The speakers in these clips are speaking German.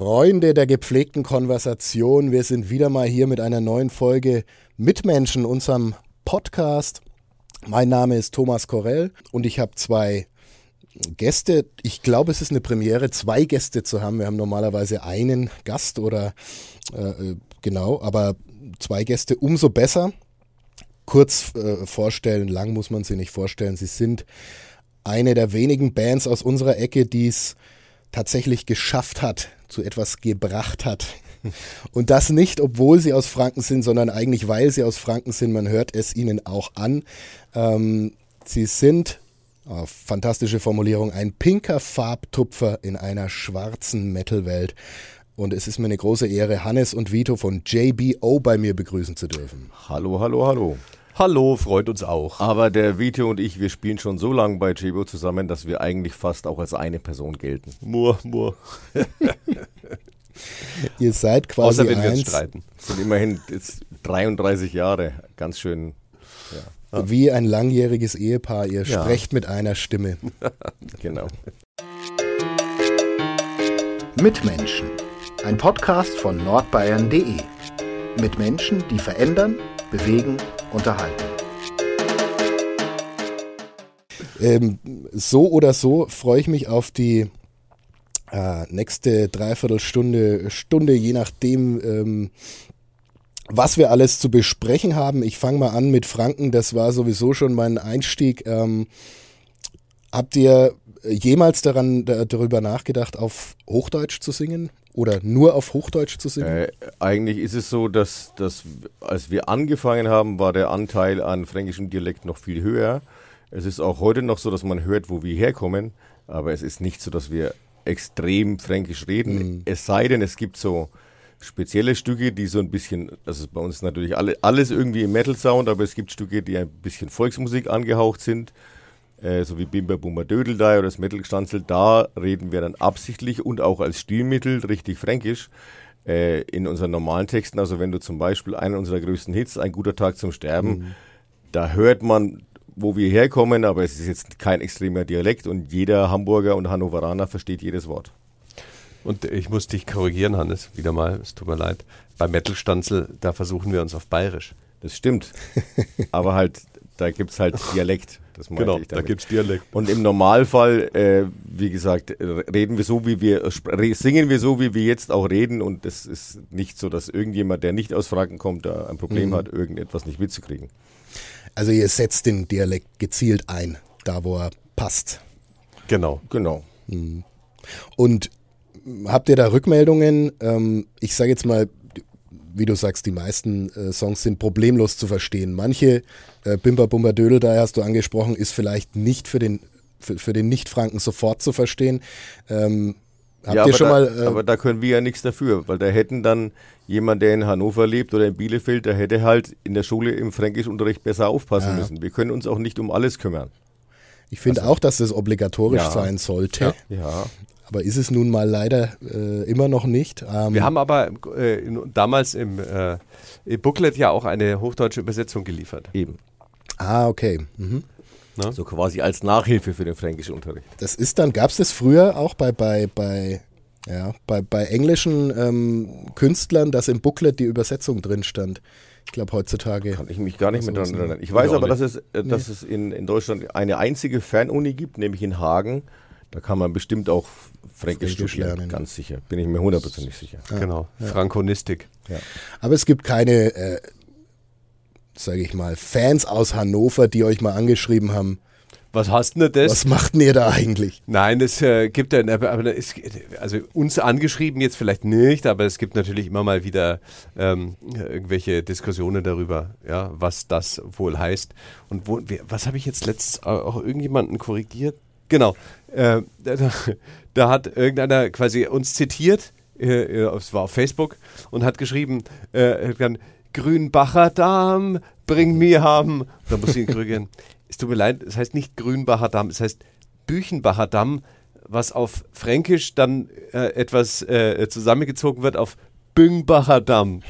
Freunde der gepflegten Konversation, wir sind wieder mal hier mit einer neuen Folge Mitmenschen, unserem Podcast. Mein Name ist Thomas Korell und ich habe zwei Gäste. Ich glaube, es ist eine Premiere, zwei Gäste zu haben. Wir haben normalerweise einen Gast oder äh, genau, aber zwei Gäste umso besser. Kurz äh, vorstellen, lang muss man sie nicht vorstellen. Sie sind eine der wenigen Bands aus unserer Ecke, die es tatsächlich geschafft hat, zu etwas gebracht hat. Und das nicht, obwohl sie aus Franken sind, sondern eigentlich, weil sie aus Franken sind. Man hört es ihnen auch an. Ähm, sie sind, oh, fantastische Formulierung, ein pinker Farbtupfer in einer schwarzen Metalwelt. Und es ist mir eine große Ehre, Hannes und Vito von JBO bei mir begrüßen zu dürfen. Hallo, hallo, hallo. Hallo, freut uns auch. Aber der Vito und ich, wir spielen schon so lange bei JBO zusammen, dass wir eigentlich fast auch als eine Person gelten. Mur, mur. Ihr seid quasi Außer wenn wir uns streiten. Sind immerhin jetzt 33 Jahre. Ganz schön. wie ein langjähriges Ehepaar. Ihr Ja. sprecht mit einer Stimme. Genau. Mitmenschen. Ein Podcast von nordbayern.de. Mit Menschen, die verändern, bewegen, unterhalten. Ähm, so oder so freue ich mich auf die äh, nächste Dreiviertelstunde, Stunde, je nachdem, ähm, was wir alles zu besprechen haben. Ich fange mal an mit Franken. Das war sowieso schon mein Einstieg. Ähm, habt ihr jemals daran da, darüber nachgedacht, auf Hochdeutsch zu singen oder nur auf Hochdeutsch zu singen? Äh, eigentlich ist es so, dass, dass als wir angefangen haben, war der Anteil an fränkischem Dialekt noch viel höher. Es ist auch heute noch so, dass man hört, wo wir herkommen, aber es ist nicht so, dass wir extrem fränkisch reden. Es sei denn, es gibt so spezielle Stücke, die so ein bisschen, das ist bei uns natürlich alle, alles irgendwie im Metal-Sound, aber es gibt Stücke, die ein bisschen Volksmusik angehaucht sind, äh, so wie Bimber Bummer Dödeldei oder das Metal-Stanzel. Da reden wir dann absichtlich und auch als Stilmittel richtig fränkisch äh, in unseren normalen Texten. Also wenn du zum Beispiel einen unserer größten Hits, Ein guter Tag zum Sterben, da hört man, wo wir herkommen, aber es ist jetzt kein extremer Dialekt und jeder Hamburger und Hannoveraner versteht jedes Wort. Und ich muss dich korrigieren, Hannes, wieder mal, es tut mir leid. Bei Metal Stanzel, da versuchen wir uns auf Bayerisch. Das stimmt. aber halt, da gibt es halt Dialekt. Das meinte Genau, ich da damit. gibt es Dialekt. Und im Normalfall, äh, wie gesagt, reden wir so, wie wir re- singen wir so, wie wir jetzt auch reden. Und es ist nicht so, dass irgendjemand, der nicht aus Franken kommt, da ein Problem hat, irgendetwas nicht mitzukriegen. Also ihr setzt den Dialekt gezielt ein, da wo er passt. Genau. Genau. Und habt ihr da Rückmeldungen? Ähm, ich sage jetzt mal, wie du sagst, die meisten äh, Songs sind problemlos zu verstehen. Manche, äh, Bimper Bumper Dödel, da hast du angesprochen, ist vielleicht nicht für den, für, für den Nicht-Franken sofort zu verstehen. Ähm, habt ja, ihr aber, schon da, mal. Äh, aber da können wir ja nichts dafür, weil da hätten dann jemand, der in Hannover lebt oder in Bielefeld, der hätte halt in der Schule im Fränkischunterricht besser aufpassen Ja. müssen. Wir können uns auch nicht um alles kümmern. ich finde auch, dass das obligatorisch Ja. sein sollte. Ja. Aber ist es nun mal leider äh, immer noch nicht. Ähm, Wir haben aber äh, in, damals im, äh, im Booklet ja auch eine hochdeutsche Übersetzung geliefert. Eben. ah, okay. Mhm. So quasi als Nachhilfe für den fränkischen Unterricht. Das ist dann, gab es das früher auch bei, bei, bei, ja, bei, bei englischen ähm, Künstlern, dass im Booklet die Übersetzung drin stand. Ich glaube heutzutage. Kann ich mich gar nicht mehr sowas daran erinnern. Ich weiß aber, dass nicht. es, äh, dass es in, in Deutschland eine einzige Fernuni gibt, nämlich in Hagen. Da kann man bestimmt auch Fränkisch, Fränkisch studieren, lernen. Ganz sicher. Bin ich mir hundertprozentig sicher. Genau. Frankonistik. Aber es gibt keine, äh, sage ich mal, Fans aus Hannover, die euch mal angeschrieben haben. Was hast denn das? Was macht denn ihr da eigentlich? Nein, es äh, gibt ja, aber, es, also uns angeschrieben jetzt vielleicht nicht, aber es gibt natürlich immer mal wieder ähm, irgendwelche Diskussionen darüber, ja, was das wohl heißt. Und wo, was habe ich jetzt letztens au- auch irgendjemanden korrigiert? Genau, äh, da, da- hat irgendeiner quasi uns zitiert, äh, äh, es war auf Facebook, und hat geschrieben, äh, Grünbacher Damm, bring mir haben. Da muss ich ihn korrigieren. Es tut mir leid, es heißt nicht Grünbacher Damm, es heißt Büchenbacher Damm, was auf Fränkisch dann äh, etwas äh, zusammengezogen wird auf Büngbacher Damm.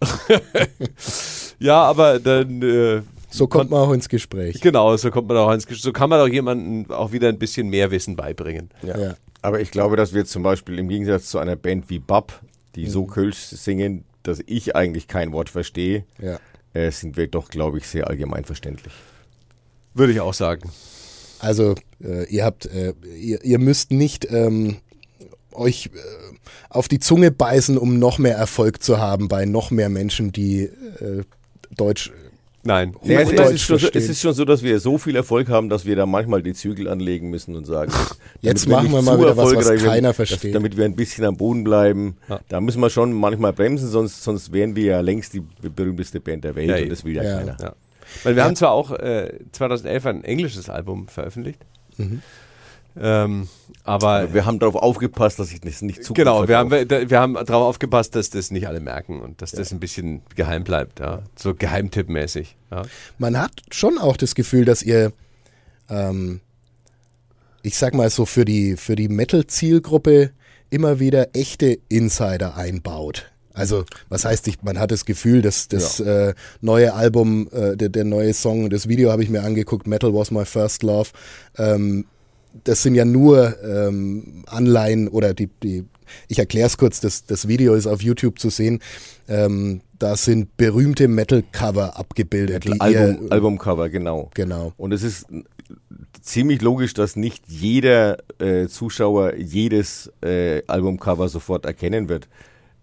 ja, aber dann. Äh, So kommt man auch ins Gespräch. Genau, so kommt man auch ins Gesch- So kann man auch jemandem auch wieder ein bisschen mehr Wissen beibringen. Ja. Ja. Aber ich glaube, dass wir zum Beispiel im Gegensatz zu einer Band wie Bab, die so Kölsch singen, dass ich eigentlich kein Wort verstehe, Ja. äh, sind wir doch, glaube ich, sehr allgemein verständlich. Würde ich auch sagen. Also äh, ihr habt, äh, ihr, ihr müsst nicht ähm, euch äh, auf die Zunge beißen, um noch mehr Erfolg zu haben bei noch mehr Menschen, die äh, Deutsch. Nein. Ja, es, ist schon so, es ist schon so, dass wir so viel Erfolg haben, dass wir da manchmal die Zügel anlegen müssen und sagen, Jetzt machen wir mal wieder was, was keiner dass- versteht. damit wir ein bisschen am Boden bleiben. Ja. Da müssen wir schon manchmal bremsen, sonst, sonst wären wir ja längst die berühmteste Band der Welt Ja, und das will ja, Ja. keiner. Weil wir haben zwar auch äh, 2011 ein englisches Album veröffentlicht, ähm, aber Aber wir haben darauf aufgepasst, dass ich das nicht zu genau, wir haben, wir, haben darauf aufgepasst, dass das nicht alle merken und dass das ein bisschen geheim bleibt, ja. so geheimtippmäßig. Ja. Man hat schon auch das Gefühl, dass ihr, ähm, ich sag mal so, für die, für die Metal-Zielgruppe immer wieder echte Insider einbaut. Also, was heißt, ich, man hat das Gefühl, dass das äh, neue Album, äh, der, der neue Song, das Video habe ich mir angeguckt, Metal Was My First Love, ähm, das sind ja nur ähm, Anleihen oder die, die ich erkläre es kurz, das, das Video ist auf YouTube zu sehen. Ähm, da sind berühmte Metal-Cover abgebildet. die Album, ihr, Albumcover, genau. Genau. Und es ist ziemlich logisch, dass nicht jeder äh, Zuschauer jedes äh, Albumcover sofort erkennen wird.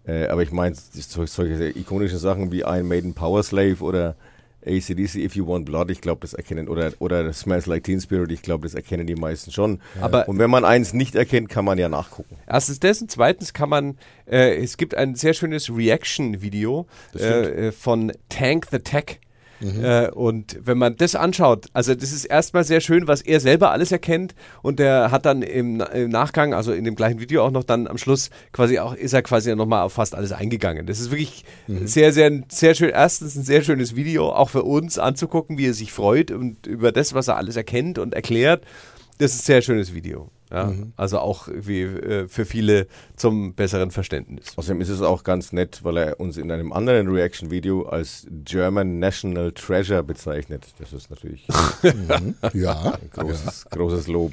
Äh, aber ich meine, so, solche ikonischen Sachen wie Iron Maiden Power Slave oder ACDC If You Want Blood, ich glaube, das erkennen, oder, oder Smells Like Teen Spirit, ich glaube, das erkennen die meisten schon. Aber- Und wenn man eins nicht erkennt, kann man ja nachgucken. Erstens und zweitens kann man, äh, es gibt ein sehr schönes Reaction-Video äh, äh, von Tank the Tech. Äh, und wenn man das anschaut, also das ist erstmal sehr schön, was er selber alles erkennt und der hat dann im, im Nachgang, also in dem gleichen Video auch noch dann am Schluss quasi auch, ist er quasi nochmal auf fast alles eingegangen. Das ist wirklich sehr, sehr, sehr schön, erstens ein sehr schönes Video, auch für uns anzugucken, wie er sich freut und über das, was er alles erkennt und erklärt. Das ist ein sehr schönes Video. Ja, also auch irgendwie äh, für viele zum besseren Verständnis. Außerdem ist es auch ganz nett, weil er uns in einem anderen Reaction-Video als German National Treasure bezeichnet. Das ist natürlich Ja, großes, großes Lob.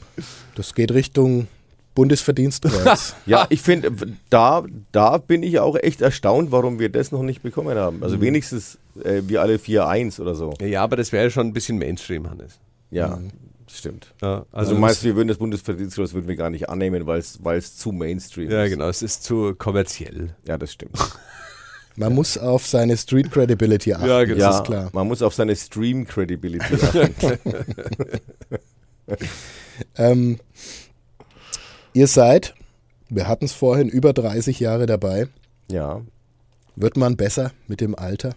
das geht Richtung Bundesverdienstkreuz. Ja, ich finde, da, da bin ich auch echt erstaunt, warum wir das noch nicht bekommen haben. Mhm. Also wenigstens äh, wir alle 4-1 oder so. Ja, aber das wäre schon ein bisschen Mainstream, Hannes. Ja, Mhm. Stimmt. Ja, Also du meinst, wir würden das Bundesverdienstkreuz würden wir gar nicht annehmen, weil es zu Mainstream Ja, ist. genau, es ist zu kommerziell. Ja, das stimmt. Man muss auf seine Street Credibility achten. Ja, genau. Das ja, ist klar. man muss auf seine Stream-Credibility achten. Ähm, ihr seid, wir hatten es vorhin, über 30 Jahre dabei. ja. Wird man besser mit dem Alter?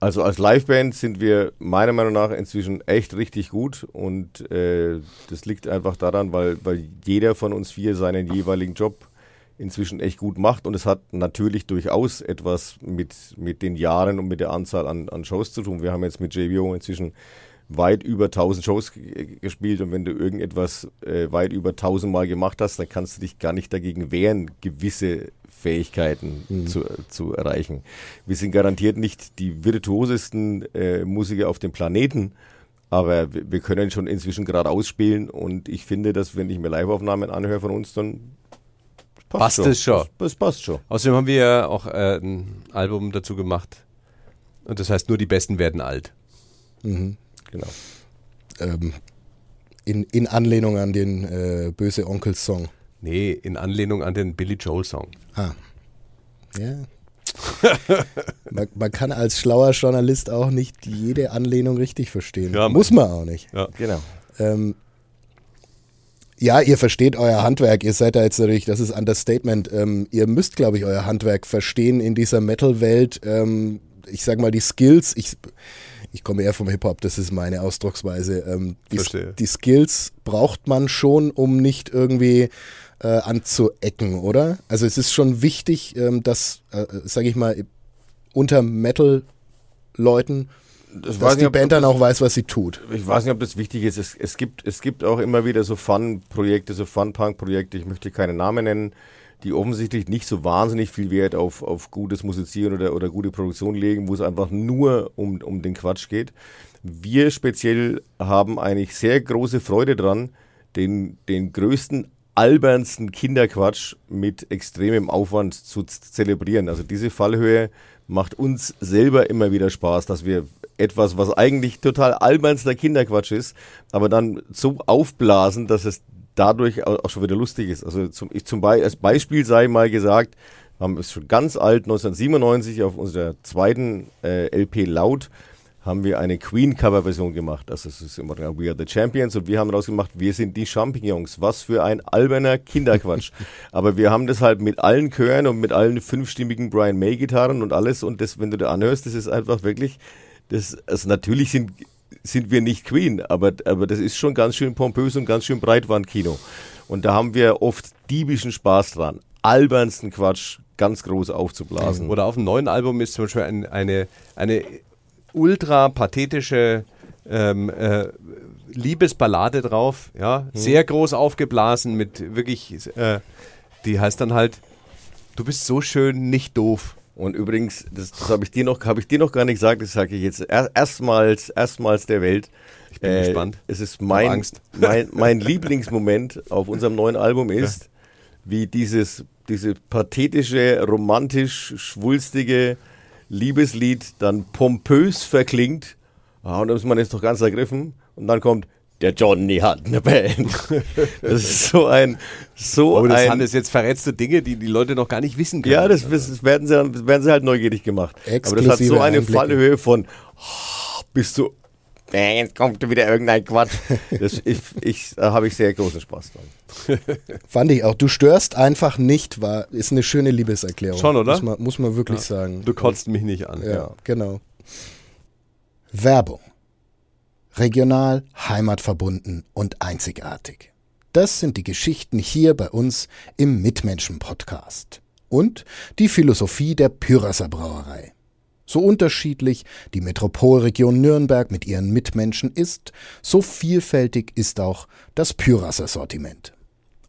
Also als Liveband sind wir meiner Meinung nach inzwischen echt richtig gut und äh, das liegt einfach daran, weil, weil jeder von uns vier seinen jeweiligen Job inzwischen echt gut macht und es hat natürlich durchaus etwas mit, mit den Jahren und mit der Anzahl an, an Shows zu tun. Wir haben jetzt mit JBO inzwischen weit über 1000 Shows gespielt und wenn du irgendetwas äh, weit über 1000 Mal gemacht hast, dann kannst du dich gar nicht dagegen wehren, gewisse Fähigkeiten zu, zu erreichen. Wir sind garantiert nicht die virtuosesten äh, Musiker auf dem Planeten, aber wir, können schon inzwischen gerade ausspielen und ich finde, dass wenn ich mir Liveaufnahmen anhöre von uns, dann Passt es schon. Das, das passt schon. Außerdem haben wir ja auch äh, ein Album dazu gemacht. Und das heißt, nur die Besten werden alt. Mhm. Genau. Ähm, in, in Anlehnung an den äh, Böse Onkels Song. Nee, in Anlehnung an den Billy Joel Song. Ah. Ja. man, man kann als schlauer Journalist auch nicht jede Anlehnung richtig verstehen. Ja, Muss man auch nicht. Ja. Genau. Ähm, ja, ihr versteht euer Handwerk. Ihr seid da jetzt natürlich, das ist Understatement. Ähm, ihr müsst, glaube ich, euer Handwerk verstehen in dieser Metal-Welt. Ähm, ich sag mal, die Skills, ich, ich komme eher vom Hip-Hop, das ist meine Ausdrucksweise. Ähm, die, Verstehe. die Skills braucht man schon, um nicht irgendwie äh, anzuecken, oder? Also es ist schon wichtig, ähm, dass, äh, sage ich mal, unter Metal-Leuten, Das dass die Band dann auch weiß, was sie tut. ich weiß nicht, ob das wichtig ist. Es, es, gibt, es gibt auch immer wieder so Fun-Projekte, so Fun-Punk-Projekte, ich möchte keine Namen nennen, die offensichtlich nicht so wahnsinnig viel Wert auf, auf gutes Musizieren oder, oder gute Produktion legen, wo es einfach nur um, um den Quatsch geht. Wir speziell haben eigentlich sehr große Freude dran, den, den größten albernsten Kinderquatsch mit extremem Aufwand zu zelebrieren. Also diese Fallhöhe macht uns selber immer wieder Spaß, dass wir etwas, was eigentlich total albernster Kinderquatsch ist, aber dann so aufblasen, dass es dadurch auch schon wieder lustig ist. Also zum, ich zum Be als Beispiel sei mal gesagt, haben es schon ganz alt, 1997 auf unserer zweiten äh, LP Laut haben wir eine Queen-Cover-Version gemacht. Also es ist immer We Are the Champions und wir haben daraus gemacht, wir sind die Champignons. Was für ein alberner Kinderquatsch. Aber wir haben das halt mit allen Chören und mit allen fünfstimmigen Brian May-Gitarren und alles und das, wenn du da anhörst, das ist einfach wirklich, das, also natürlich sind, sind wir nicht Queen, aber, aber das ist schon ganz schön pompös und ganz schön Breitwandkino. Und da haben wir oft diebischen Spaß dran. Albernsten Quatsch ganz groß aufzublasen. Oder auf dem neuen Album ist zum Beispiel ein, eine, eine ultra pathetische ähm, äh, Liebesballade drauf, ja, mhm. sehr groß aufgeblasen mit wirklich, äh, die heißt dann halt, du bist so schön, nicht doof. Und übrigens, das, das habe ich dir noch, habe ich dir noch gar nicht gesagt, das sage ich jetzt erstmals, erstmals der Welt. Ich bin äh, gespannt. Es ist mein, mein, mein Lieblingsmoment auf unserem neuen Album ist, ja. wie dieses, diese pathetische, romantisch, schwulstige Liebeslied dann pompös verklingt. Ah, und da ist man jetzt doch ganz ergriffen. Und dann kommt, der Johnny hat eine Band. Das ist so ein, so oh, das ein. Hannes, jetzt verrätst du Dinge, die die Leute noch gar nicht wissen können. Ja, das, das werden, sie, werden sie halt neugierig gemacht. Aber das hat so eine Einblicke. Fallhöhe von, oh, bist du jetzt kommt wieder irgendein Quatsch. Das, ich, ich, da habe ich sehr großen Spaß dran. Fand ich auch. Du störst einfach nicht, war, ist eine schöne Liebeserklärung. Schon, oder? Muss man, muss man wirklich ja. sagen. Du kotzt mich nicht an. Ja, ja, genau. Werbung. Regional, heimatverbunden und einzigartig. Das sind die Geschichten hier bei uns im Mitmenschen-Podcast. Und die Philosophie der Pyrasser Brauerei. So unterschiedlich die Metropolregion Nürnberg mit ihren Mitmenschen ist, so vielfältig ist auch das Pyrasser Sortiment.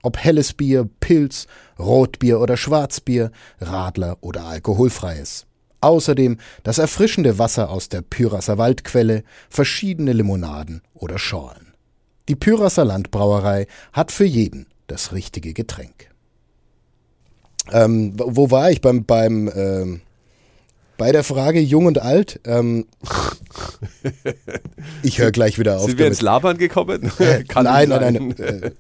Ob helles Bier, Pilz, Rotbier oder Schwarzbier, Radler oder alkoholfreies. Außerdem das erfrischende Wasser aus der Pyrasser Waldquelle, verschiedene Limonaden oder Schorlen. Die Pyrasser Landbrauerei hat für jeden das richtige Getränk. Ähm, wo war ich beim, beim ähm, bei der Frage jung und alt, ähm, ich höre gleich wieder auf. Sind wir ins Labern gekommen? Äh, nein, nein, nein, äh,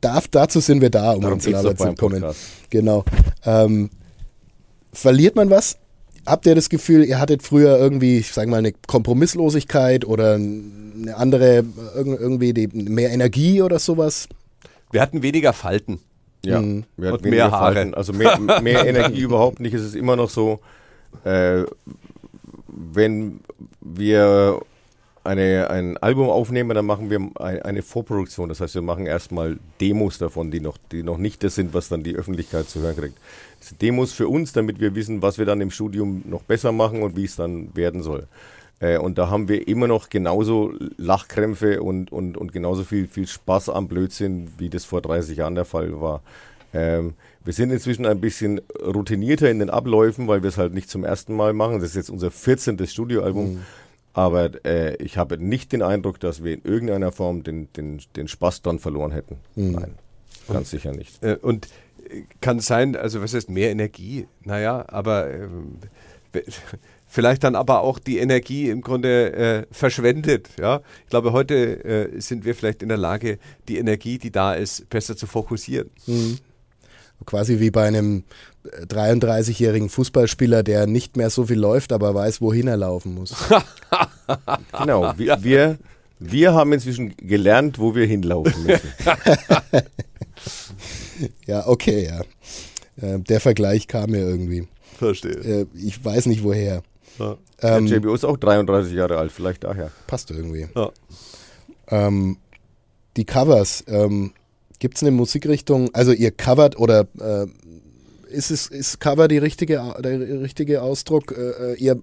darf, dazu sind wir da, um Darum ins Labern zu kommen. Genau. Ähm, verliert man was? Habt ihr das Gefühl, ihr hattet früher irgendwie, ich sag mal, eine Kompromisslosigkeit oder eine andere, irgendwie die, mehr Energie oder sowas? Wir hatten weniger Falten. Ja, mhm. wir hatten und mehr Haare. Falten. Also mehr, mehr Energie überhaupt nicht. Es ist immer noch so, äh, wenn wir eine, ein Album aufnehmen, dann machen wir eine Vorproduktion. Das heißt, wir machen erstmal Demos davon, die noch, die noch nicht das sind, was dann die Öffentlichkeit zu hören kriegt. Demos für uns, damit wir wissen, was wir dann im Studium noch besser machen und wie es dann werden soll. Äh, und da haben wir immer noch genauso Lachkrämpfe und, und, und genauso viel, viel Spaß am Blödsinn, wie das vor 30 Jahren der Fall war. Ähm, wir sind inzwischen ein bisschen routinierter in den Abläufen, weil wir es halt nicht zum ersten Mal machen. Das ist jetzt unser 14. Studioalbum. Mhm. Aber äh, ich habe nicht den Eindruck, dass wir in irgendeiner Form den, den, den Spaß dann verloren hätten. Mhm. Nein, ganz sicher nicht. Äh, und äh, kann sein, also was heißt mehr Energie? Naja, aber äh, vielleicht dann aber auch die Energie im Grunde äh, verschwendet. Ja? Ich glaube, heute äh, sind wir vielleicht in der Lage, die Energie, die da ist, besser zu fokussieren. Mhm. Quasi wie bei einem 33-jährigen Fußballspieler, der nicht mehr so viel läuft, aber weiß, wohin er laufen muss. genau, wir, wir, wir haben inzwischen gelernt, wo wir hinlaufen müssen. ja, okay, ja. Äh, der Vergleich kam mir irgendwie. Verstehe. Äh, ich weiß nicht woher. Ja. Ähm, Der JBO ist auch 33 Jahre alt, vielleicht daher. Passt irgendwie. Ja. Ähm, die Covers, ähm, Gibt es eine Musikrichtung, also ihr covert oder äh, ist es ist Cover die richtige, der richtige Ausdruck? Äh, äh ihr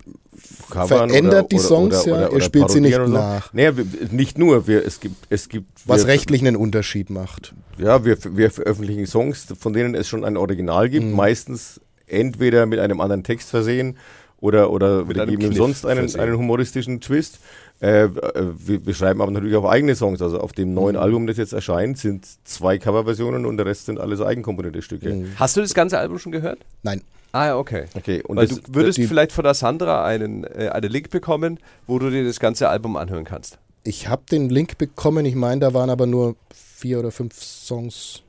Covern verändert oder, die Songs, oder, oder, ja, ihr spielt sie nicht nach. Nee, nicht nur, wir, es gibt, es gibt was rechtlich einen Unterschied macht. Ja, wir, wir veröffentlichen Songs, von denen es schon ein Original gibt, mhm. meistens entweder mit einem anderen Text versehen oder, oder Mit wir einem sonst einen, versehen. einen humoristischen Twist. Äh, äh, wir, wir schreiben aber natürlich auch eigene Songs. Also auf dem Mhm. neuen Album, das jetzt erscheint, sind zwei Coverversionen und der Rest sind alles eigenkomponierte Stücke. Mhm. Hast du das ganze Album schon gehört? Nein. Ah ja, okay. Okay, und Weil das, du würdest die- vielleicht von der Sandra einen, äh, einen Link bekommen, wo du dir das ganze Album anhören kannst. Ich habe den Link bekommen, ich meine, da waren aber nur vier oder fünf Songs.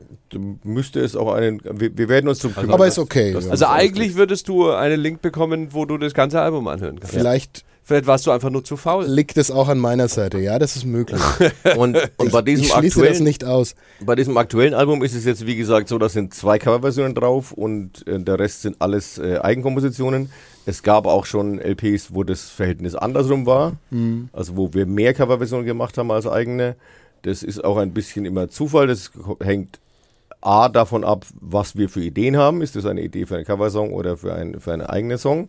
müsste es auch einen. Wir, wir werden uns zum kümmern. aber ist okay. das-. Also eigentlich würdest du einen Link bekommen, wo du das ganze Album anhören kannst. Vielleicht Vielleicht warst du einfach nur zu faul. liegt es auch an meiner Seite. Ja, das ist möglich. Und, und bei, diesem ich schließe das aktuellen, nicht aus. bei diesem aktuellen Album ist es jetzt, wie gesagt, so, da sind zwei Coverversionen drauf und äh, der Rest sind alles äh, Eigenkompositionen. Es gab auch schon LPs, wo das Verhältnis andersrum war. Also wo wir mehr Coverversionen gemacht haben als eigene. Das ist auch ein bisschen immer Zufall. Das hängt A davon ab, was wir für Ideen haben. Ist das eine Idee für einen Coversong oder für, ein, für einen eigenen Song?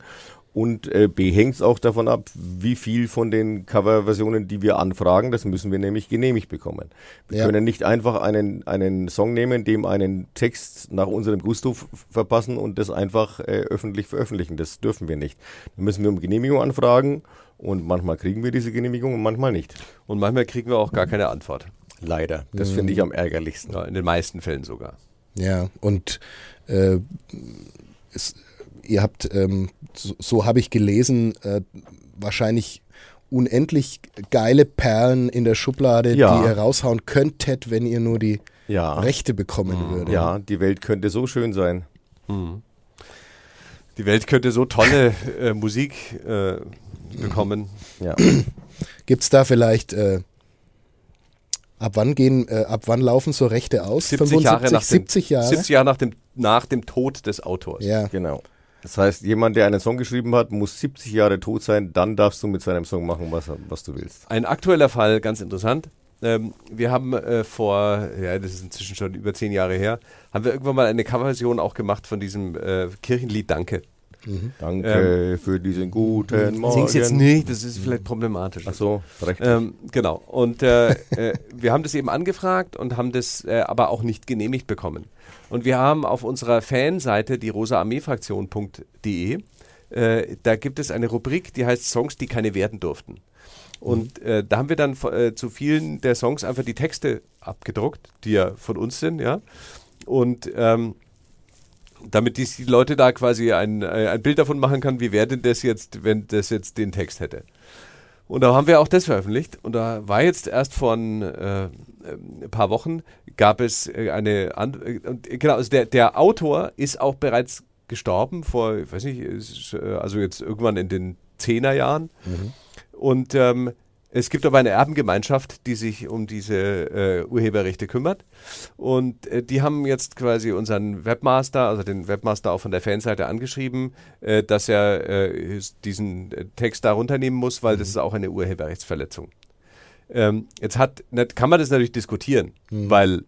Und äh, B hängt es auch davon ab, wie viel von den Coverversionen, die wir anfragen, das müssen wir nämlich genehmigt bekommen. Wir Ja. können nicht einfach einen, einen Song nehmen, dem einen Text nach unserem Gusto verpassen und das einfach äh, öffentlich veröffentlichen. Das dürfen wir nicht. Da müssen wir um Genehmigung anfragen und manchmal kriegen wir diese Genehmigung und manchmal nicht. Und manchmal kriegen wir auch gar keine Antwort. Leider. Das finde ich am ärgerlichsten. Ja, in den meisten Fällen sogar. Ja, und äh, es, ihr habt, ähm, so, so habe ich gelesen, äh, wahrscheinlich unendlich geile Perlen in der Schublade, Ja. die ihr raushauen könntet, wenn ihr nur die Ja. Rechte bekommen würdet. Ja, die Welt könnte so schön sein. Die Welt könnte so tolle äh, Musik äh, bekommen. Ja. Gibt es da vielleicht, äh, ab wann gehen, äh, ab wann laufen so Rechte aus? 70 Jahre nach dem, 70 Jahre? 70 Jahre nach dem, nach dem Tod des Autors. Ja. Genau. Das heißt, jemand, der einen Song geschrieben hat, muss 70 Jahre tot sein, dann darfst du mit seinem Song machen, was, was du willst. Ein aktueller Fall, ganz interessant. Ähm, wir haben äh, vor, ja, das ist inzwischen schon über zehn Jahre her, haben wir irgendwann mal eine Coverversion auch gemacht von diesem äh, Kirchenlied Danke. Danke für diesen guten Morgen. Sing's jetzt nicht, das ist vielleicht problematisch. Ach so, recht. Ähm, genau. Und äh, äh, wir haben das eben angefragt und haben das äh, aber auch nicht genehmigt bekommen. Und wir haben auf unserer Fanseite, die rosaarmeefraktion.de, äh, da gibt es eine Rubrik, die heißt Songs, die keine werden durften. Und äh, da haben wir dann äh, zu vielen der Songs einfach die Texte abgedruckt, die ja von uns sind, ja. Und ähm, damit die, die Leute da quasi ein, äh, ein Bild davon machen kann, wie wäre denn das jetzt, wenn das jetzt den Text hätte. Und da haben wir auch das veröffentlicht. Und da war jetzt erst vor ein, äh, ein paar Wochen, gab es äh, eine, An äh, äh, genau, also der, der Autor ist auch bereits gestorben, vor, ich weiß nicht, ist, äh, also jetzt irgendwann in den Zehnerjahren. Und ähm, es gibt aber eine Erbengemeinschaft, die sich um diese äh, Urheberrechte kümmert. Und äh, die haben jetzt quasi unseren Webmaster, also den Webmaster auch von der Fanseite angeschrieben, äh, dass er äh, diesen äh, Text da runternehmen muss, weil das ist auch eine Urheberrechtsverletzung. Ähm, jetzt hat, kann man das natürlich diskutieren, weil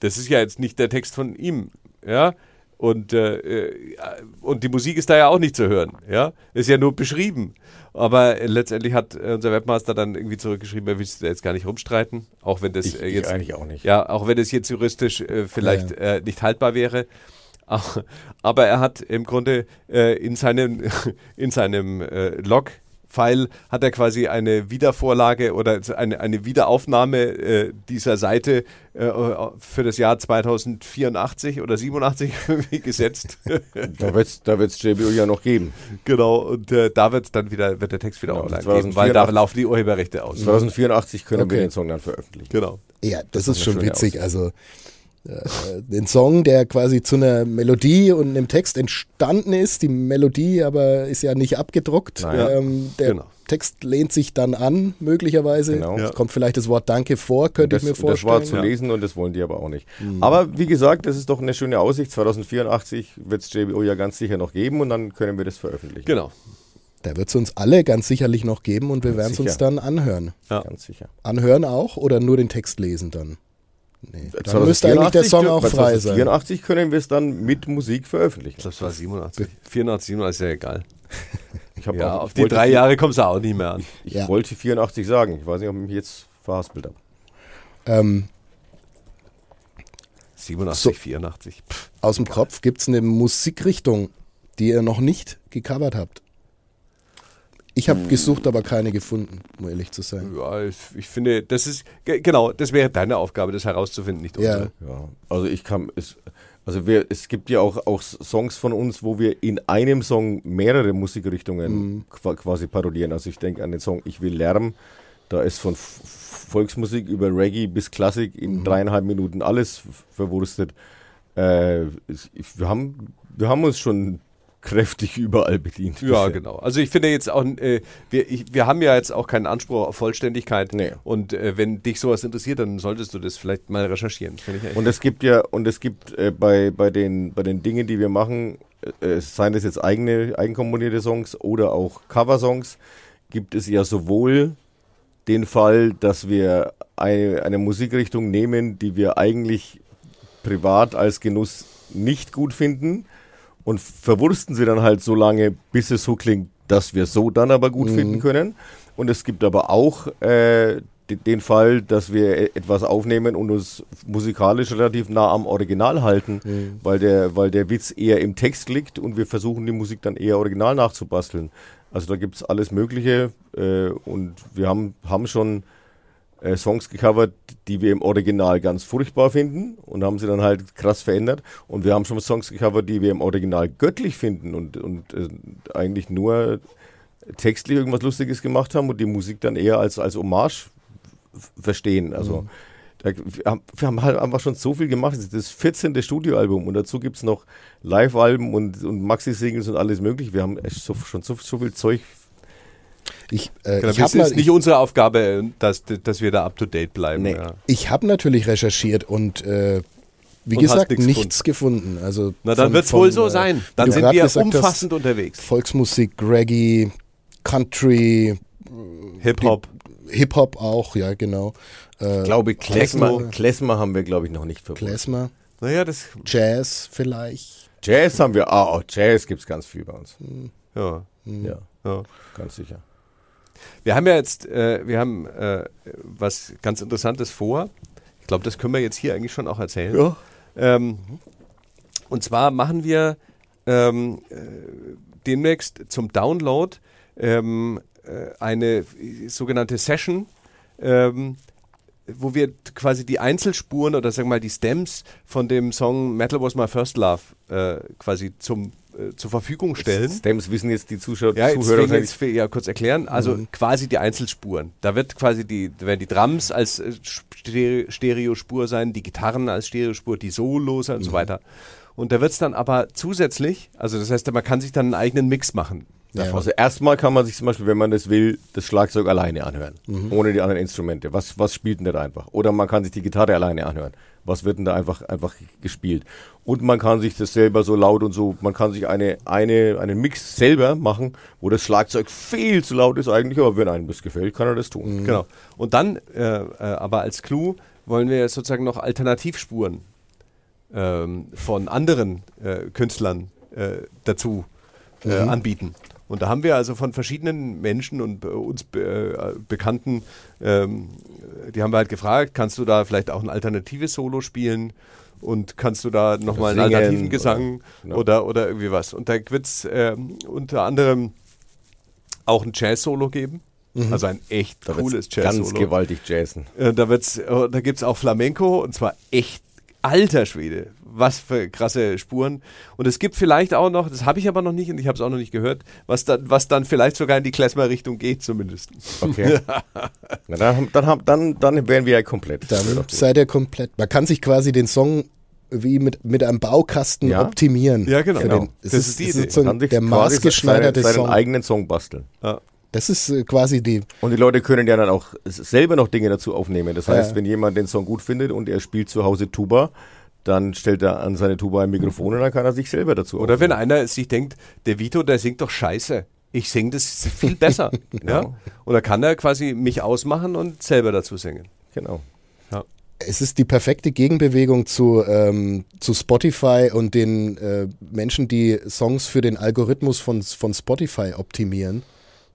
das ist ja jetzt nicht der Text von ihm, ja. Und, äh, äh, und die Musik ist da ja auch nicht zu hören, ja. Ist ja nur beschrieben. Aber letztendlich hat unser Webmaster dann irgendwie zurückgeschrieben, er will da jetzt gar nicht rumstreiten, auch wenn das Ich- äh, ich jetzt eigentlich auch nicht. Ja, auch wenn es jetzt juristisch äh, vielleicht Äh, nicht haltbar wäre. Aber er hat im Grunde äh, in seinem, in seinem äh, Log-File hat er quasi eine Wiedervorlage oder eine, eine Wiederaufnahme äh, dieser Seite äh, für das Jahr 2084 oder 87 irgendwie gesetzt. Da wird es da wird's JBO ja noch geben. genau, und äh, da wird dann wieder, wird der Text wieder Genau, online geben, weil 2084 da laufen die Urheberrechte aus. 2084 können Okay. wir den Song dann veröffentlichen. Genau. Ja, das, ist ist schon witzig. Also äh, den Song, der quasi zu einer Melodie und einem Text entstanden ist, die Melodie aber ist ja nicht abgedruckt. Nein. Ähm, der Genau. Text lehnt sich dann an, möglicherweise. Genau. Es kommt vielleicht das Wort Danke vor, könnte das, ich mir das war vorstellen. zu Ja. lesen und das wollen die aber auch nicht. Aber wie gesagt, das ist doch eine schöne Aussicht. 2084 wird es JBO ja ganz sicher noch geben und dann können wir das veröffentlichen. Genau. Da wird es uns alle ganz sicherlich noch geben und wir werden es uns dann anhören. Ja. Ganz sicher. Anhören auch oder nur den Text lesen dann? Nee. Dann müsste eigentlich der 2084 Song auch frei sein. 2084 können wir es dann mit Musik veröffentlichen. Das war 87. 84, 87 ist ja egal. Ich, Ja, auch, auf ich die drei Jahre kommst du auch nicht mehr an. Ich Ja. wollte 84 sagen. Ich weiß nicht, ob ich mich jetzt verhaspelt habe. Ähm, 87, So. 84. Pff. aus dem Kopf gibt es eine Musikrichtung, die ihr noch nicht gecovert habt. Ich habe gesucht, aber keine gefunden, um ehrlich zu sein. Ja, ich, ich finde, das ist, ge- genau, das wäre deine Aufgabe, das herauszufinden, nicht Ja. unsere. Ja, also ich kann, es, also wir, es gibt ja auch, auch Songs von uns, wo wir in einem Song mehrere Musikrichtungen qua- quasi parodieren. Also ich denke an den Song Ich will Lärm, da ist von Volksmusik über Reggae bis Klassik in dreieinhalb Minuten alles verwurstet. Äh, wir, haben, wir haben uns schon kräftig überall bedient. Ja, bisher. genau. Also ich finde jetzt auch, äh, wir, ich, wir haben ja jetzt auch keinen Anspruch auf Vollständigkeit. Nee. Und äh, wenn dich sowas interessiert, dann solltest du das vielleicht mal recherchieren. Und es gibt ja, und es gibt äh, bei, bei, den, bei den Dingen, die wir machen, äh, seien das jetzt eigene, eigenkomponierte Songs oder auch Coversongs, gibt es ja sowohl den Fall, dass wir eine, eine Musikrichtung nehmen, die wir eigentlich privat als Genuss nicht gut finden und verwursten sie dann halt so lange, bis es so klingt, dass wir so dann aber gut finden können. Und es gibt aber auch äh, de- den Fall, dass wir e- etwas aufnehmen und uns musikalisch relativ nah am Original halten, weil, der, weil der Witz eher im Text liegt und wir versuchen die Musik dann eher original nachzubasteln. Also da gibt es alles Mögliche äh, und wir haben, haben schon äh, Songs gecovert, die wir im Original ganz furchtbar finden und haben sie dann halt krass verändert. Und wir haben schon Songs gecovert, die wir im Original göttlich finden und, und äh, eigentlich nur textlich irgendwas Lustiges gemacht haben und die Musik dann eher als, als Hommage verstehen. Also da, wir, haben, wir haben halt einfach schon so viel gemacht. Das ist das 14. Studioalbum und dazu gibt es noch Live-Alben und, und Maxi-Singles und alles mögliche. Wir haben echt so, schon so, so viel Zeug. Ich, äh, Genau, ich es habe ist nicht unsere Aufgabe, dass, dass wir da up to date bleiben. Nee. Ja. ich hab natürlich recherchiert und äh, wie Und gesagt, nichts nichts gefunden. Also Na, dann wird es wohl so äh, sein. Dann sind wir gesagt hast, umfassend unterwegs. Volksmusik, Reggae, Country, Hip-Hop. Hip-Hop auch, ja genau. Äh, Ich glaube, Klezmer. Klezmer, haben wir, glaube ich, noch nicht verbunden. Klezmer, Naja, das. Jazz vielleicht. Jazz haben wir, ah, oh, Jazz gibt es ganz viel bei uns. Ja, Ja, ja. ganz sicher. Wir haben ja jetzt, äh, wir haben äh, was ganz Interessantes vor. Ich glaube, das können wir jetzt hier eigentlich schon auch erzählen. Ja. Ähm, und zwar machen wir ähm, äh, demnächst zum Download ähm, äh, eine sogenannte Session, ähm, wo wir quasi die Einzelspuren oder sagen wir mal die Stems von dem Song Metal Was My First Love äh, quasi zum, äh, zur Verfügung stellen. Stems wissen jetzt die Zuschauer, Ja, Zuhörer jetzt ich ja kurz erklären. Also Mhm. quasi die Einzelspuren. Da wird quasi die, werden die Drums als äh, Stere- Stereospur sein, die Gitarren als Stereospur, die Solos und Mhm. so weiter. Und da wird es dann aber zusätzlich, also das heißt, man kann sich dann einen eigenen Mix machen. Ja. Also erstmal kann man sich zum Beispiel, wenn man das will, das Schlagzeug alleine anhören, Mhm. ohne die anderen Instrumente. Was, was spielt denn da einfach? Oder man kann sich die Gitarre alleine anhören. Was wird denn da einfach, einfach gespielt? Und man kann sich das selber so laut und so, man kann sich eine, eine, einen Mix selber machen, wo das Schlagzeug viel zu laut ist eigentlich, aber wenn einem das gefällt, kann er das tun. Genau. Und dann, äh, äh, aber als Clou wollen wir sozusagen noch Alternativspuren ähm, von anderen äh, Künstlern äh, dazu äh, anbieten. Und da haben wir also von verschiedenen Menschen und äh, uns äh, Bekannten, ähm, die haben wir halt gefragt, kannst du da vielleicht auch ein alternatives Solo spielen? Und kannst du da nochmal einen alternativen Gesang oder- genau. oder, oder irgendwie was? Und da wird es ähm, unter anderem auch ein Jazz-Solo geben. Also ein echt Da cooles ganz Jazz-Solo. gewaltig jazzen. Äh, da wird's, äh, da gibt es auch Flamenco und zwar echt alter Schwede. Was für krasse Spuren. Und es gibt vielleicht auch noch, das habe ich aber noch nicht und ich habe es auch noch nicht gehört, was dann, was dann vielleicht sogar in die Klezmer-Richtung geht, zumindest. Okay. Na, dann, haben- dann, dann, dann wären wir ja komplett. Dann seid ihr komplett. Man kann sich quasi den Song wie mit, mit einem Baukasten Ja. optimieren. Ja, genau. Für Genau. Den, es Das ist, ist die es Idee. der maßgeschneiderte seinen, seinen Song. eigenen Song basteln. Ja. Das ist äh, quasi die. Und die Leute können ja dann auch selber noch Dinge dazu aufnehmen. Das heißt, Ja. wenn jemand den Song gut findet und er spielt zu Hause Tuba, dann stellt er an seine Tuba ein Mikrofon und dann kann er sich selber dazu Oder wenn aufnehmen. einer sich denkt, der Vito, der singt doch scheiße. Ich singe das viel besser. ja? Und da kann er quasi mich ausmachen und selber dazu singen. Genau. Es ist die perfekte Gegenbewegung zu, ähm, zu Spotify und den äh, Menschen, die Songs für den Algorithmus von, von Spotify optimieren.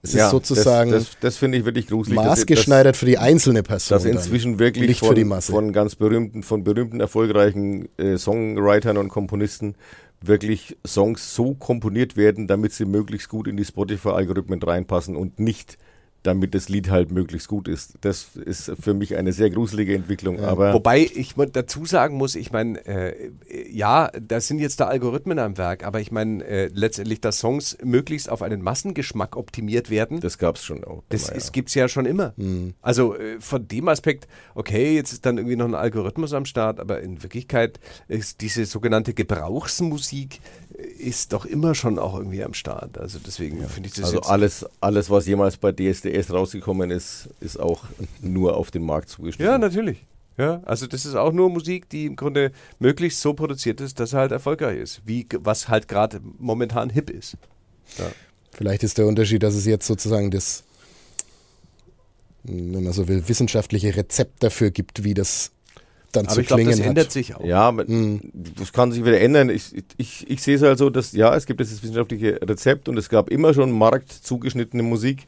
Es ist sozusagen Das, das, das finde ich wirklich gruselig. maßgeschneidert für die einzelne Person. Dass, dass inzwischen wirklich nicht von, für die Masse. von ganz berühmten, von berühmten, erfolgreichen äh, Songwritern und Komponisten wirklich Songs so komponiert werden, damit sie möglichst gut in die Spotify-Algorithmen reinpassen und nicht damit das Lied halt möglichst gut ist. Das ist für mich eine sehr gruselige Entwicklung. Ja. Aber Wobei ich dazu sagen muss, ich meine, äh, ja, da sind jetzt da Algorithmen am Werk, aber ich meine äh, letztendlich, dass Songs möglichst auf einen Massengeschmack optimiert werden. Das gab es schon auch. Das ja. gibt es ja schon immer. Mhm. Also äh, von dem Aspekt, okay, jetzt ist dann irgendwie noch ein Algorithmus am Start, aber in Wirklichkeit ist diese sogenannte Gebrauchsmusik ist doch immer schon auch irgendwie am Start. Also deswegen ja. finde ich das Also alles, alles, was jemals bei DSDS rausgekommen ist, ist auch nur auf den Markt zugeschnitten. Ja, natürlich. Ja, also das ist auch nur Musik, die im Grunde möglichst so produziert ist, dass er halt erfolgreich ist, wie was halt gerade momentan hip ist. Ja. Vielleicht ist der Unterschied, dass es jetzt sozusagen das, wenn man so will, wissenschaftliche Rezept dafür gibt, wie das dann aber zu ich glaub, klingen das ändert sich auch. Ja, mhm. das kann sich wieder ändern. Ich, ich, ich sehe es halt so, dass ja, es gibt dieses wissenschaftliche Rezept und es gab immer schon marktzugeschnittene Musik.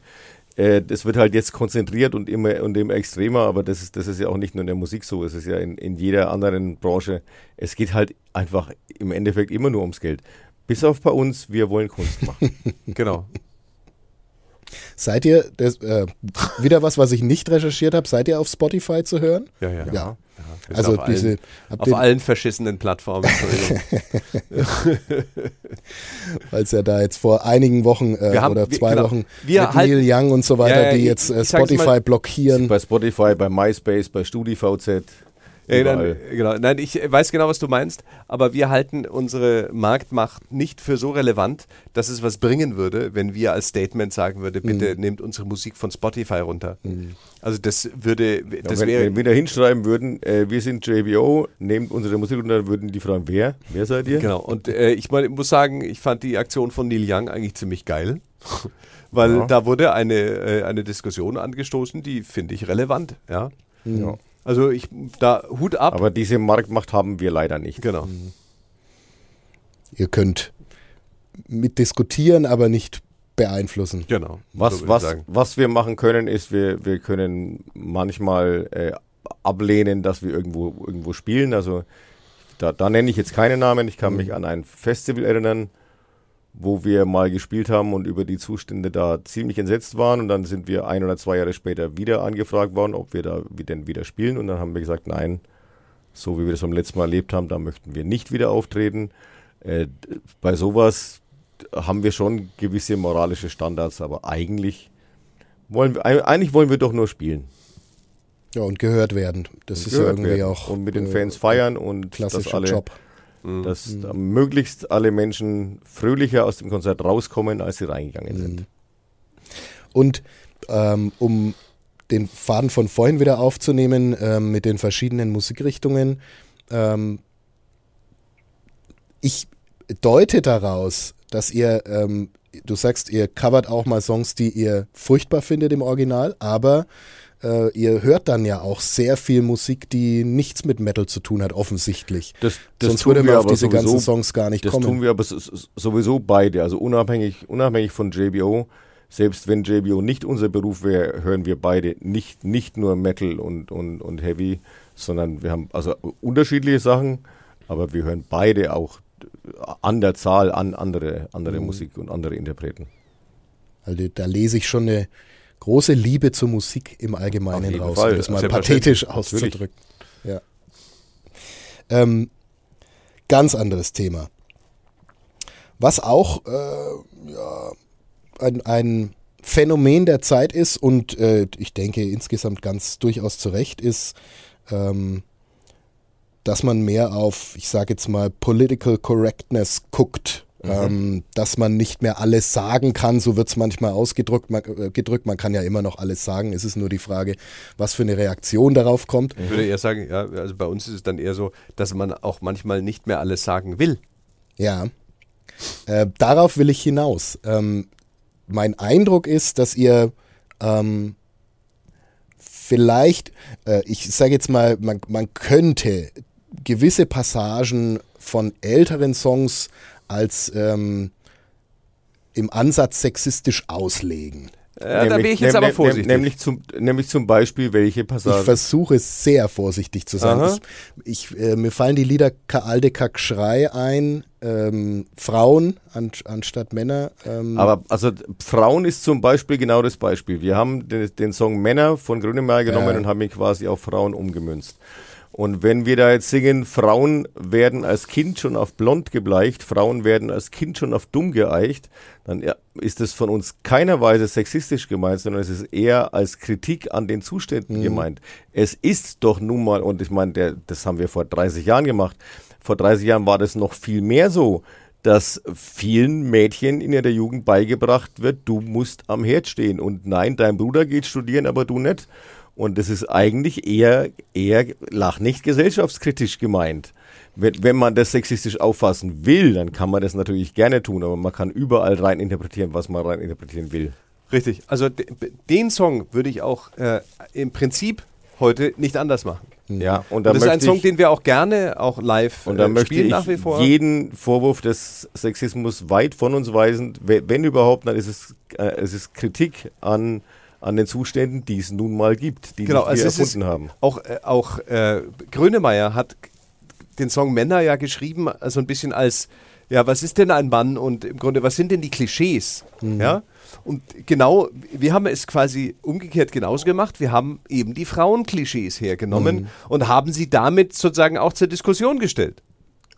Äh, das wird halt jetzt konzentriert und immer und immer extremer, aber das ist, das ist ja auch nicht nur in der Musik so, es ist ja in, in jeder anderen Branche. Es geht halt einfach im Endeffekt immer nur ums Geld. Bis auf bei uns, wir wollen Kunst machen. genau. Seid ihr, das, äh, wieder was, was ich nicht recherchiert habe, seid ihr auf Spotify zu hören? Ja, ja. ja. ja. Also auf diese, allen, auf allen verschissenen Plattformen. Weil es ja da jetzt vor einigen Wochen äh, haben, oder zwei wir, genau, Wochen wir mit halt, Neil Young und so weiter, ja, die jetzt äh, Spotify mal, blockieren. Bei Spotify, bei MySpace, bei StudiVZ. Ja, dann, genau. Nein, ich weiß genau, was du meinst, aber wir halten unsere Marktmacht nicht für so relevant, dass es was bringen würde, wenn wir als Statement sagen würde, bitte mhm. nehmt unsere Musik von Spotify runter. Mhm. Also das würde, das ja, wenn, wäre... Wenn wir da hinschreiben würden, äh, wir sind JBO, nehmt unsere Musik runter, würden die fragen, wer? Wer seid ihr? Genau, und äh, ich, mein, muss sagen, ich fand die Aktion von Neil Young eigentlich ziemlich geil. Weil ja. da wurde eine, äh, eine Diskussion angestoßen, die finde ich relevant, ja. Ja. Also ich, da Hut ab. Aber diese Marktmacht haben wir leider nicht. Genau. Mhm. Ihr könnt mitdiskutieren, aber nicht beeinflussen. Genau. Was, so was, was wir machen können, ist, wir, wir können manchmal äh, ablehnen, dass wir irgendwo, irgendwo spielen. Also da, da nenne ich jetzt keine Namen. Ich kann mhm. mich an ein Festival erinnern, wo wir mal gespielt haben und über die Zustände da ziemlich entsetzt waren. Und dann sind wir ein oder zwei Jahre später wieder angefragt worden, ob wir da denn wieder spielen. Und dann haben wir gesagt, nein, so wie wir das beim letzten Mal erlebt haben, da möchten wir nicht wieder auftreten. Äh, bei sowas haben wir schon gewisse moralische Standards, aber eigentlich wollen wir, eigentlich wollen wir doch nur spielen. Ja, und gehört werden. Das und ist ja irgendwie werden. auch. Und mit den Fans äh, feiern und das alle. Job Mhm. Dass mhm. möglichst alle Menschen fröhlicher aus dem Konzert rauskommen, als sie reingegangen mhm. sind. Und ähm, um den Faden von vorhin wieder aufzunehmen ähm, mit den verschiedenen Musikrichtungen, ähm, ich deute daraus, dass ihr, ähm, du sagst, ihr covert auch mal Songs, die ihr furchtbar findet im Original, aber äh, ihr hört dann ja auch sehr viel Musik, die nichts mit Metal zu tun hat, offensichtlich. Das, das Sonst würde man auf diese sowieso, ganzen Songs gar nicht das kommen. Das tun wir aber sowieso beide, also unabhängig, unabhängig von JBO. Selbst wenn JBO nicht unser Beruf wäre, hören wir beide nicht, nicht nur Metal und, und, und Heavy, sondern wir haben also unterschiedliche Sachen, aber wir hören beide auch an der Zahl an andere, andere mhm. Musik und andere Interpreten. Also da lese ich schon eine, große Liebe zur Musik im Allgemeinen raus, Fall. um das mal pathetisch auszudrücken. Ja. Ähm, ganz anderes Thema. Was auch äh, ja, ein, ein, Phänomen der Zeit ist und äh, ich denke insgesamt ganz durchaus zu Recht ist, ähm, dass man mehr auf, ich sage jetzt mal, Political Correctness guckt Mhm. Ähm, dass man nicht mehr alles sagen kann, so wird es manchmal ausgedrückt. Man, äh, gedrückt. man kann ja immer noch alles sagen. Es ist nur die Frage, was für eine Reaktion darauf kommt. Ich würde eher sagen, ja, also bei uns ist es dann eher so, dass man auch manchmal nicht mehr alles sagen will. Ja, äh, darauf will ich hinaus. Ähm, mein Eindruck ist, dass ihr ähm, vielleicht, äh, ich sage jetzt mal, man, man könnte gewisse Passagen von älteren Songs als ähm, im Ansatz sexistisch auslegen. Äh, da wäre ich jetzt aber vorsichtig. Nämlich zum, nämlich zum Beispiel welche Passagen? Ich versuche sehr vorsichtig zu sein. Aha. Ich, ich, äh, mir fallen die Lieder Ka Alde Kack Schrei ein, ähm, Frauen an, anstatt Männer. Ähm, Aber also Frauen ist zum Beispiel genau das Beispiel. Wir haben den, den Song Männer von Grönemeyer genommen Ja. und haben ihn quasi auf Frauen umgemünzt. Und wenn wir da jetzt singen, Frauen werden als Kind schon auf blond gebleicht, Frauen werden als Kind schon auf dumm geeicht, dann ist das von uns keiner Weise sexistisch gemeint, sondern es ist eher als Kritik an den Zuständen gemeint. Es ist doch nun mal, und ich meine, der, das haben wir vor 30 Jahren gemacht, vor 30 Jahren war das noch viel mehr so, dass vielen Mädchen in ihrer Jugend beigebracht wird, du musst am Herd stehen und nein, dein Bruder geht studieren, aber du nicht. Und das ist eigentlich eher, eher, lach nicht gesellschaftskritisch gemeint. Wenn, wenn man das sexistisch auffassen will, dann kann man das natürlich gerne tun, aber man kann überall rein interpretieren, was man rein interpretieren will. Richtig. Also de- den Song würde ich auch äh, im Prinzip heute nicht anders machen. Ja, und Und da das ist ein Song, den wir auch gerne auch live und da äh, möchte spielen ich nach wie vor. jeden Vorwurf des Sexismus weit von uns weisen. We- Wenn überhaupt, dann ist es, äh, es ist Kritik an, an den Zuständen, die es nun mal gibt, die Genau, also wir erfunden haben. Auch, äh, auch äh, Grönemeyer hat den Song Männer ja geschrieben, so ein bisschen als, ja, was ist denn ein Mann und im Grunde, was sind denn die Klischees? Ja? Und genau, wir haben es quasi umgekehrt genauso gemacht. Wir haben eben die Frauenklischees hergenommen und haben sie damit sozusagen auch zur Diskussion gestellt.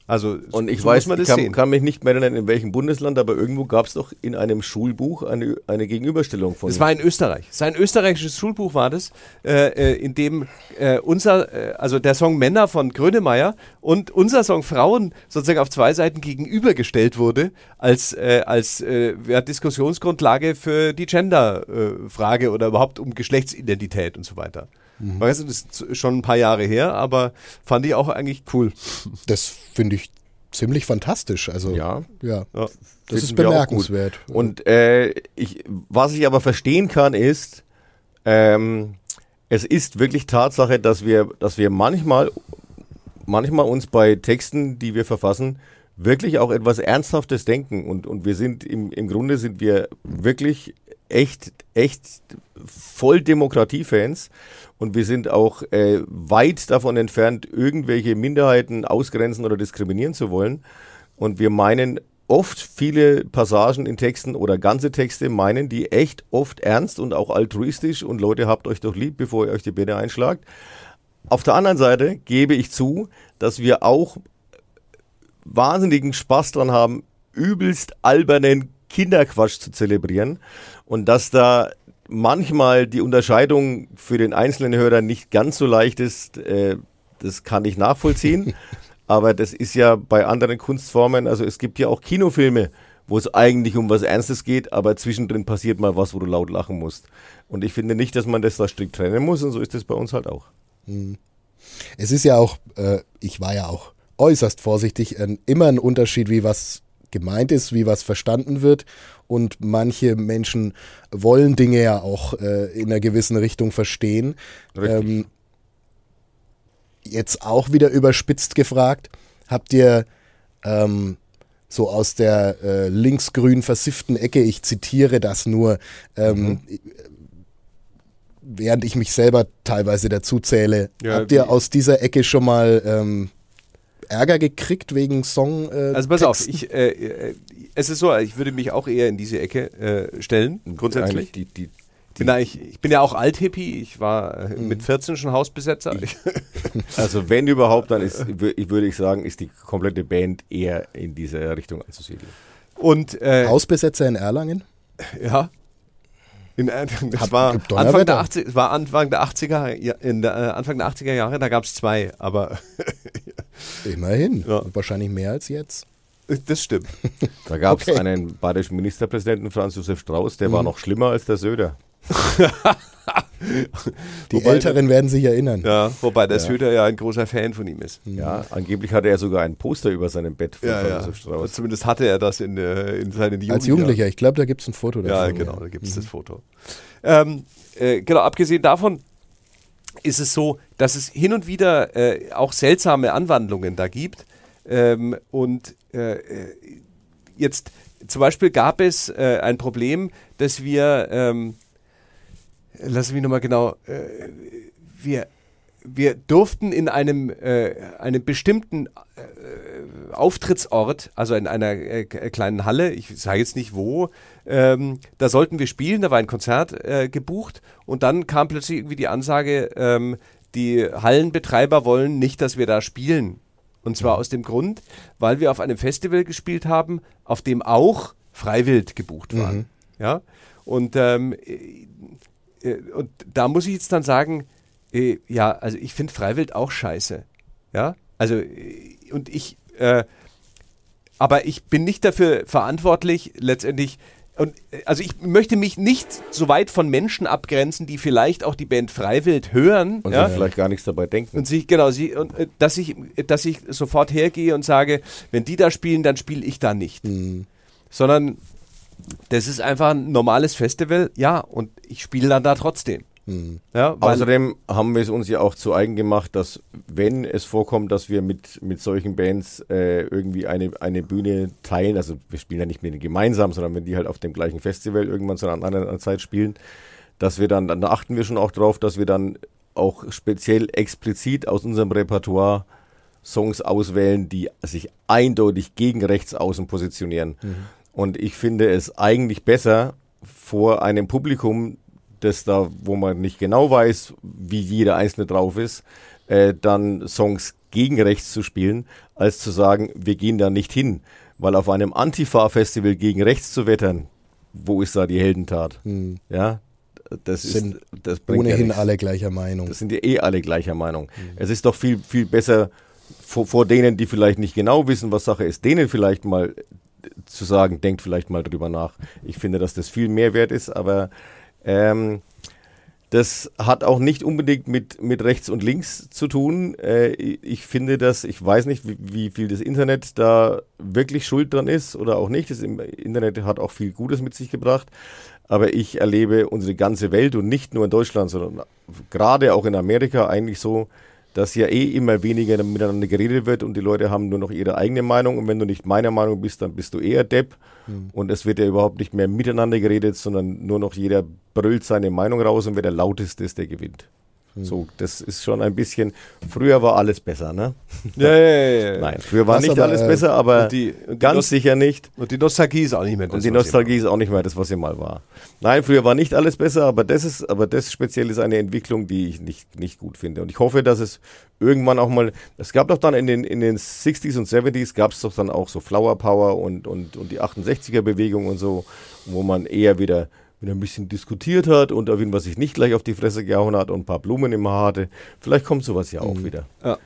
Also, Und ich so weiß, ich kann, kann mich nicht mehr erinnern, in welchem Bundesland, aber irgendwo gab es doch in einem Schulbuch eine, eine Gegenüberstellung von. Das war in Österreich. Sein österreichisches Schulbuch war das, äh, äh, in dem äh, unser, äh, also der Song Männer von Grönemeyer und unser Song Frauen sozusagen auf zwei Seiten gegenübergestellt wurde als, äh, als äh, Diskussionsgrundlage für die Gender-Frage oder überhaupt um Geschlechtsidentität und so weiter. Weißt du, das ist schon ein paar Jahre her, aber fand ich auch eigentlich cool. das finde ich ziemlich fantastisch. Also, Ja. ja. Ja. Das ist bemerkenswert. Und äh, ich, was ich aber verstehen kann, ist, ähm, es ist wirklich Tatsache, dass wir, dass wir manchmal, manchmal uns bei Texten, die wir verfassen, wirklich auch etwas Ernsthaftes denken. Und, und wir sind im, im Grunde sind wir wirklich echt, echt voll Demokratiefans. Und wir sind auch äh, weit davon entfernt, irgendwelche Minderheiten ausgrenzen oder diskriminieren zu wollen. Und wir meinen oft viele Passagen in Texten oder ganze Texte meinen die echt oft ernst und auch altruistisch und Leute habt euch doch lieb, bevor ihr euch die Birne einschlagt. Auf der anderen Seite gebe ich zu, dass wir auch wahnsinnigen Spaß dran haben, übelst albernen Kinderquatsch zu zelebrieren und dass da manchmal die Unterscheidung für den einzelnen Hörer nicht ganz so leicht ist, äh, das kann ich nachvollziehen. Aber das ist ja bei anderen Kunstformen, also es gibt ja auch Kinofilme, wo es eigentlich um was Ernstes geht, aber zwischendrin passiert mal was, wo du laut lachen musst. Und ich finde nicht, dass man das da strikt trennen muss und so ist es bei uns halt auch. Es ist ja auch, äh, ich war ja auch äußerst vorsichtig, ein, immer ein Unterschied, wie was gemeint ist, wie was verstanden wird. Und manche Menschen wollen Dinge ja auch äh, in einer gewissen Richtung verstehen. Ähm, jetzt auch wieder überspitzt gefragt, habt ihr ähm, so aus der äh, linksgrün versifften Ecke, ich zitiere das nur, ähm, während ich mich selber teilweise dazu zähle, Ja, habt ihr aus dieser Ecke schon mal ähm, Ärger gekriegt wegen Song? Äh, Also pass auf, Texten? ich, äh, äh, es ist so, ich würde mich auch eher in diese Ecke äh, stellen, grundsätzlich. Eigentlich Die, die, Ich bin, ja, ich, ich bin ja auch Althippie, ich war äh, mit 14 schon Hausbesetzer. Ich, also wenn überhaupt, dann ist, würde ich sagen, ist die komplette Band eher in diese Richtung anzusiedeln. und äh, Hausbesetzer in Erlangen? ja. In, äh, das Hat- war gibt Anfang der, Donnerwetter. 80, es war Anfang der 80er, ja, in der, äh, Anfang der 80er Jahre, da gab es zwei, aber Immerhin. Ja. Wahrscheinlich mehr als jetzt. das stimmt. Da gab es Okay. einen bayerischen Ministerpräsidenten, Franz Josef Strauß, der war noch schlimmer als der Söder. Die Wobei- Älteren werden sich erinnern. Ja, wobei der Söder ja ein großer Fan von ihm ist. Ja, angeblich hatte er sogar ein Poster über seinem Bett von Ja, ja. Josef Strauß. Zumindest hatte er das in, in seinen Jugendjahren. Als Jugendlicher, ich glaube, da gibt es ein Foto davon. Ja, genau, da gibt es das Foto. Ähm, äh, genau, abgesehen davon ist es so, dass es hin und wieder äh, auch seltsame Anwandlungen da gibt. Ähm, und äh, äh, jetzt zum Beispiel gab es äh, ein Problem, dass wir ähm, lass mich nochmal genau, äh, wir, wir durften in einem, äh, einem bestimmten äh, Auftrittsort, also in einer äh, kleinen Halle, ich sage jetzt nicht wo, ähm, da sollten wir spielen, da war ein Konzert äh, gebucht und dann kam plötzlich irgendwie die Ansage, ähm, die Hallenbetreiber wollen nicht, dass wir da spielen. Und zwar aus dem Grund, weil wir auf einem Festival gespielt haben, auf dem auch Freiwild gebucht waren. Mhm. Ja. Und, ähm, äh, äh, und da muss ich jetzt dann sagen, äh, ja, also ich finde Freiwild auch scheiße. Ja. Also, äh, und ich, äh, aber ich bin nicht dafür verantwortlich, letztendlich und äh, also ich möchte mich nicht so weit von Menschen abgrenzen, die vielleicht auch die Band Freiwild hören. Und ja? sich vielleicht gar nichts dabei denken. Und sich, genau, sie, und, äh, dass, ich, dass ich sofort hergehe und sage, wenn die da spielen, dann spiele ich da nicht. Mhm. Sondern das ist einfach ein normales Festival, ja, und ich spiele dann da trotzdem. Mhm. Ja, Außerdem haben wir es uns ja auch zu eigen gemacht, dass wenn es vorkommt, dass wir mit, mit solchen Bands äh, irgendwie eine, eine Bühne teilen, also wir spielen ja nicht mit denen gemeinsam, sondern wenn die halt auf dem gleichen Festival irgendwann zu einer anderen Zeit spielen, dass wir dann, dann achten wir schon auch drauf, dass wir dann auch speziell explizit aus unserem Repertoire Songs auswählen, die sich eindeutig gegen rechts außen positionieren. Und ich finde es eigentlich besser, vor einem Publikum, das da, wo man nicht genau weiß, wie jeder Einzelne drauf ist, äh, dann Songs gegen rechts zu spielen, als zu sagen, wir gehen da nicht hin. Weil auf einem Antifa-Festival gegen rechts zu wettern, wo ist da die Heldentat? Ja, das Sind ist, das bringt ja Ohnehin nichts. alle gleicher Meinung. Das sind ja eh alle gleicher Meinung. Es ist doch viel, viel besser vor, vor denen, die vielleicht nicht genau wissen, was Sache ist, denen vielleicht mal zu sagen, denkt vielleicht mal drüber nach. Ich finde, dass das viel mehr wert ist, aber ähm, das hat auch nicht unbedingt mit, mit rechts und links zu tun. Äh, ich finde das, ich weiß nicht, wie, wie viel das Internet da wirklich schuld dran ist oder auch nicht. Das Internet hat auch viel Gutes mit sich gebracht. Aber ich erlebe unsere ganze Welt und nicht nur in Deutschland, sondern gerade auch in Amerika eigentlich so, dass ja eh immer weniger miteinander geredet wird und die Leute haben nur noch ihre eigene Meinung. Und wenn du nicht meiner Meinung bist, dann bist du eher Depp. Und es wird ja überhaupt nicht mehr miteinander geredet, sondern nur noch jeder brüllt seine Meinung raus und wer der lauteste ist, der gewinnt. So, das ist schon ein bisschen, früher war alles besser, ne? ja, ja, ja, ja. Nein, früher war Was nicht aber, alles äh, besser, aber und die- und ganz Nost- sicher nicht. Und die Nostalgie ist auch nicht mehr das. Und die was sie Nostalgie ist auch nicht mehr das, was sie mal war. Nein, früher war nicht alles besser, aber das ist, aber das speziell ist eine Entwicklung, die ich nicht, nicht gut finde. Und ich hoffe, dass es irgendwann auch mal, es gab doch dann in den, in den 60s und 70s gab es doch dann auch so Flower Power und, und, und die 68er Bewegung und so, wo man eher wieder, wieder ein bisschen diskutiert hat und auf jeden Fall sich nicht gleich auf die Fresse gehauen hat und ein paar Blumen im Haar hatte. Vielleicht kommt sowas ja auch wieder. Ja.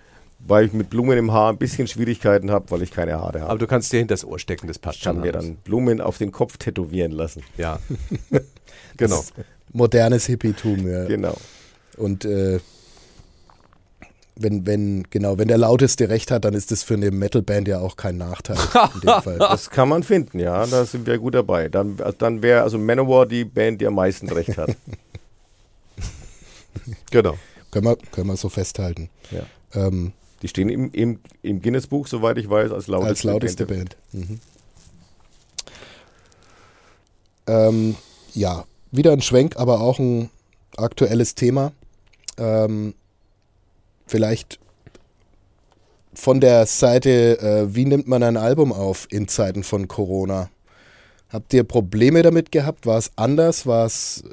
Weil ich mit Blumen im Haar ein bisschen Schwierigkeiten habe, weil ich keine Haare habe. Aber du kannst dir hinter das Ohr stecken, das passt Ich kann schon. mir alles. dann Blumen auf den Kopf tätowieren lassen. Ja. genau. Modernes Hippietum, ja. Genau. Und äh, wenn, wenn, genau, wenn der Lauteste recht hat, dann ist das für eine Metalband ja auch kein Nachteil in dem Fall. Das kann man finden, ja, da sind wir gut dabei. Dann, dann wäre also Manowar die Band, die am meisten recht hat. Genau. Können wir, können wir so festhalten. ja. Ähm, Die stehen im, im, im Guinness-Buch, soweit ich weiß, als lauteste, als lauteste Band. Band. Mhm. Ähm, ja, wieder ein Schwenk, aber auch ein aktuelles Thema. Ähm, vielleicht von der Seite, äh, wie nimmt man ein Album auf in Zeiten von Corona? Habt ihr Probleme damit gehabt? War es anders? War es